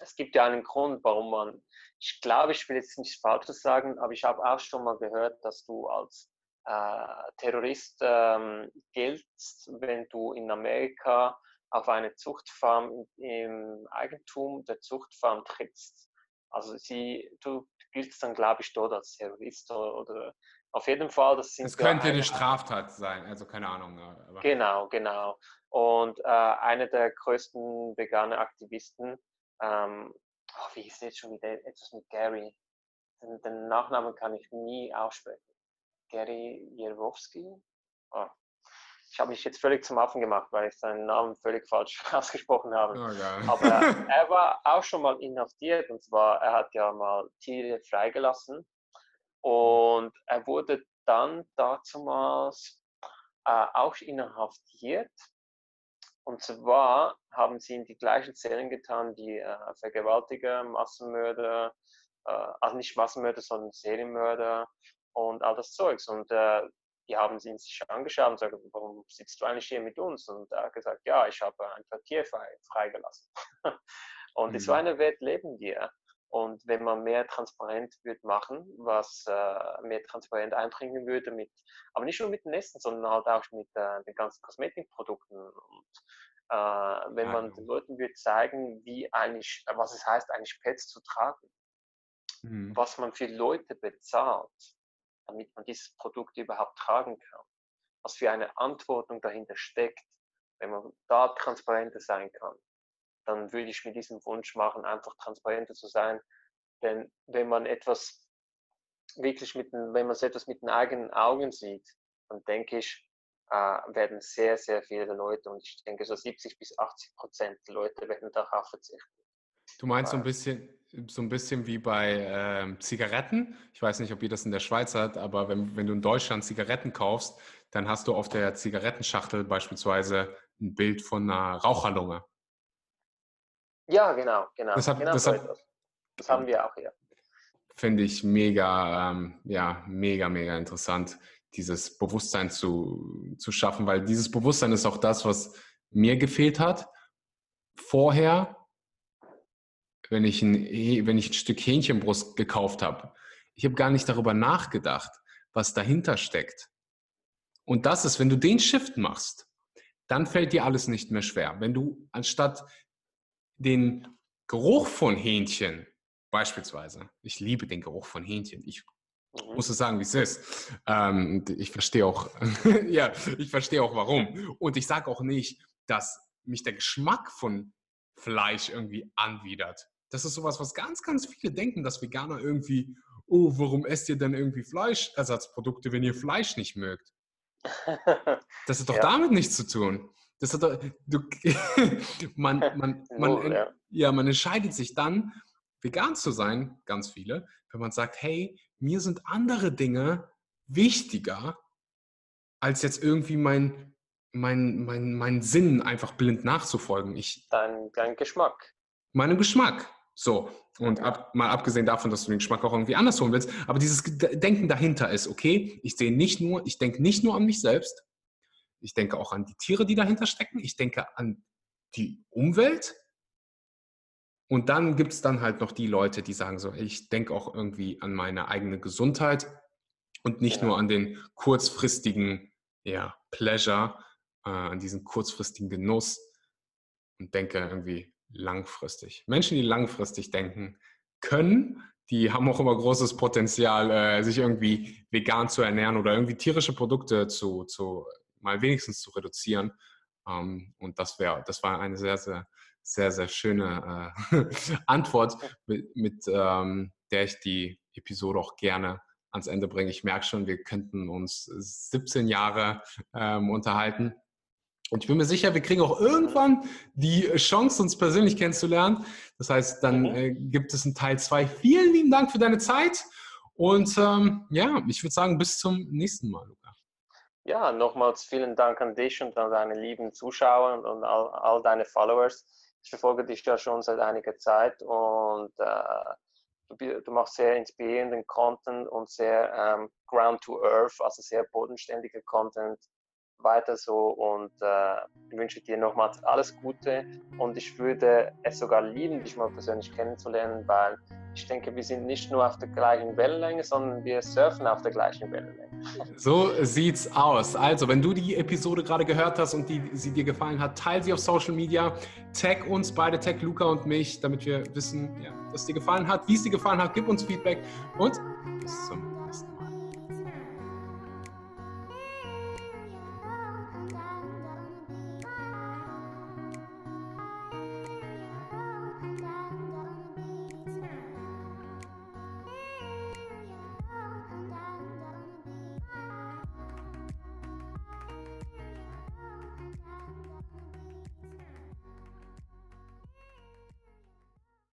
es gibt ja einen Grund, warum man, ich glaube, ich will jetzt nichts Falsches sagen, aber ich habe auch schon mal gehört, dass du als Terrorist ähm, giltst, wenn du in Amerika auf eine Zuchtfarm im Eigentum der Zuchtfarm trittst. Also sie, du giltst dann, glaube ich, dort als Terrorist oder, oder auf jeden Fall, das sind. Es könnte eine, eine Straftat sein, also keine Ahnung. Aber. Genau, genau. Und äh, einer der größten veganen Aktivisten, ähm, oh, wie ist jetzt schon wieder etwas mit Gary? Den, den, Nachnamen kann ich nie aussprechen. Gary Jerwowski? Oh. Ich habe mich jetzt völlig zum Affen gemacht, weil ich seinen Namen völlig falsch ausgesprochen habe. Oh, Aber er war auch schon mal inhaftiert und zwar, er hat ja mal Tiere freigelassen und er wurde dann dazumals äh, auch inhaftiert. Und zwar haben sie in die gleichen Zellen getan wie äh, Vergewaltiger, Massenmörder, äh, also nicht Massenmörder, sondern Serienmörder und all das Zeugs. Und äh, die haben ihn sich angeschaut und gesagt, warum sitzt du eigentlich hier mit uns? Und er hat gesagt, ja, ich habe ein Quartier frei, freigelassen. und mhm. in so einer Welt leben wir. Und wenn man mehr transparent würde machen, was äh, mehr transparent einbringen würde, mit, aber nicht nur mit den Nesten, sondern halt auch mit äh, den ganzen Kosmetikprodukten. Und äh, wenn man den Leuten würde zeigen, wie eigentlich, was es heißt, eigentlich Pets zu tragen, mhm. was man für Leute bezahlt, damit man dieses Produkt überhaupt tragen kann, was für eine Antwortung dahinter steckt, wenn man da transparenter sein kann dann würde ich mir diesen Wunsch machen, einfach transparenter zu sein. Denn wenn man etwas wirklich mit, wenn man etwas mit den eigenen Augen sieht, dann denke ich, äh, werden sehr, sehr viele Leute, und ich denke so 70 bis 80 Prozent der Leute werden darauf verzichten. Du meinst so ein bisschen, so ein bisschen wie bei äh, Zigaretten. Ich weiß nicht, ob ihr das in der Schweiz hat, aber wenn, wenn du in Deutschland Zigaretten kaufst, dann hast du auf der Zigarettenschachtel beispielsweise ein Bild von einer Raucherlunge. Ja, genau, genau. Das, hat, genau das, hat, das haben wir auch hier. Finde ich mega, ähm, ja, mega, mega interessant, dieses Bewusstsein zu, zu schaffen, weil dieses Bewusstsein ist auch das, was mir gefehlt hat. Vorher, wenn ich ein, wenn ich ein Stück Hähnchenbrust gekauft habe, ich habe gar nicht darüber nachgedacht, was dahinter steckt. Und das ist, wenn du den Shift machst, dann fällt dir alles nicht mehr schwer. Wenn du anstatt den Geruch von Hähnchen beispielsweise, ich liebe den Geruch von Hähnchen, ich mhm. muss es sagen, wie es ist. Ähm, ich verstehe auch, ja, ich verstehe auch warum. Und ich sage auch nicht, dass mich der Geschmack von Fleisch irgendwie anwidert. Das ist sowas, was ganz, ganz viele denken, dass Veganer irgendwie, oh, warum esst ihr denn irgendwie Fleischersatzprodukte, wenn ihr Fleisch nicht mögt? Das hat doch ja. damit nichts zu tun. Das hat, du, man, man, man, ja. ja, man entscheidet sich dann, vegan zu sein, ganz viele, wenn man sagt, hey, mir sind andere Dinge wichtiger, als jetzt irgendwie mein, mein, mein, mein Sinn einfach blind nachzufolgen. Ich, dein, dein Geschmack. Meinem Geschmack. So. Und ab, mal abgesehen davon, dass du den Geschmack auch irgendwie anders holen willst, aber dieses Denken dahinter ist, okay, ich sehe nicht nur, ich denke nicht nur an mich selbst, ich denke auch an die Tiere, die dahinter stecken. Ich denke an die Umwelt. Und dann gibt es dann halt noch die Leute, die sagen so, ich denke auch irgendwie an meine eigene Gesundheit und nicht ja. nur an den kurzfristigen ja, Pleasure, äh, an diesen kurzfristigen Genuss und denke irgendwie langfristig. Menschen, die langfristig denken können, die haben auch immer großes Potenzial, äh, sich irgendwie vegan zu ernähren oder irgendwie tierische Produkte zu, zu mal wenigstens zu reduzieren. Ähm, und das wäre, das war eine sehr, sehr, sehr, sehr schöne äh, Antwort, mit, mit ähm, der ich die Episode auch gerne ans Ende bringe. Ich merke schon, wir könnten uns 17 Jahre ähm, unterhalten. Und ich bin mir sicher, wir kriegen auch irgendwann die Chance, uns persönlich kennenzulernen. Das heißt, dann mhm. äh, gibt es einen Teil 2. Vielen lieben Dank für deine Zeit. Und ähm, ja, ich würde sagen, bis zum nächsten Mal, Luca. Ja, nochmals vielen Dank an dich und an deine lieben Zuschauer und all, all deine Followers. Ich verfolge dich ja schon seit einiger Zeit und äh, du, du, machst sehr inspirierenden Content und sehr ähm, ground to earth, also sehr bodenständiger Content. Weiter so und äh, wünsche dir nochmals alles Gute und ich würde es sogar lieben, dich mal persönlich kennenzulernen, weil ich denke, wir sind nicht nur auf der gleichen Wellenlänge, sondern wir surfen auf der gleichen Wellenlänge. So sieht's aus. Also, wenn du die Episode gerade gehört hast und die, sie dir gefallen hat, teile sie auf Social Media, tag uns beide, tag Luca und mich, damit wir wissen, ja, dass dir gefallen hat, wie es dir gefallen hat, gib uns Feedback und bis zum nächsten Mal.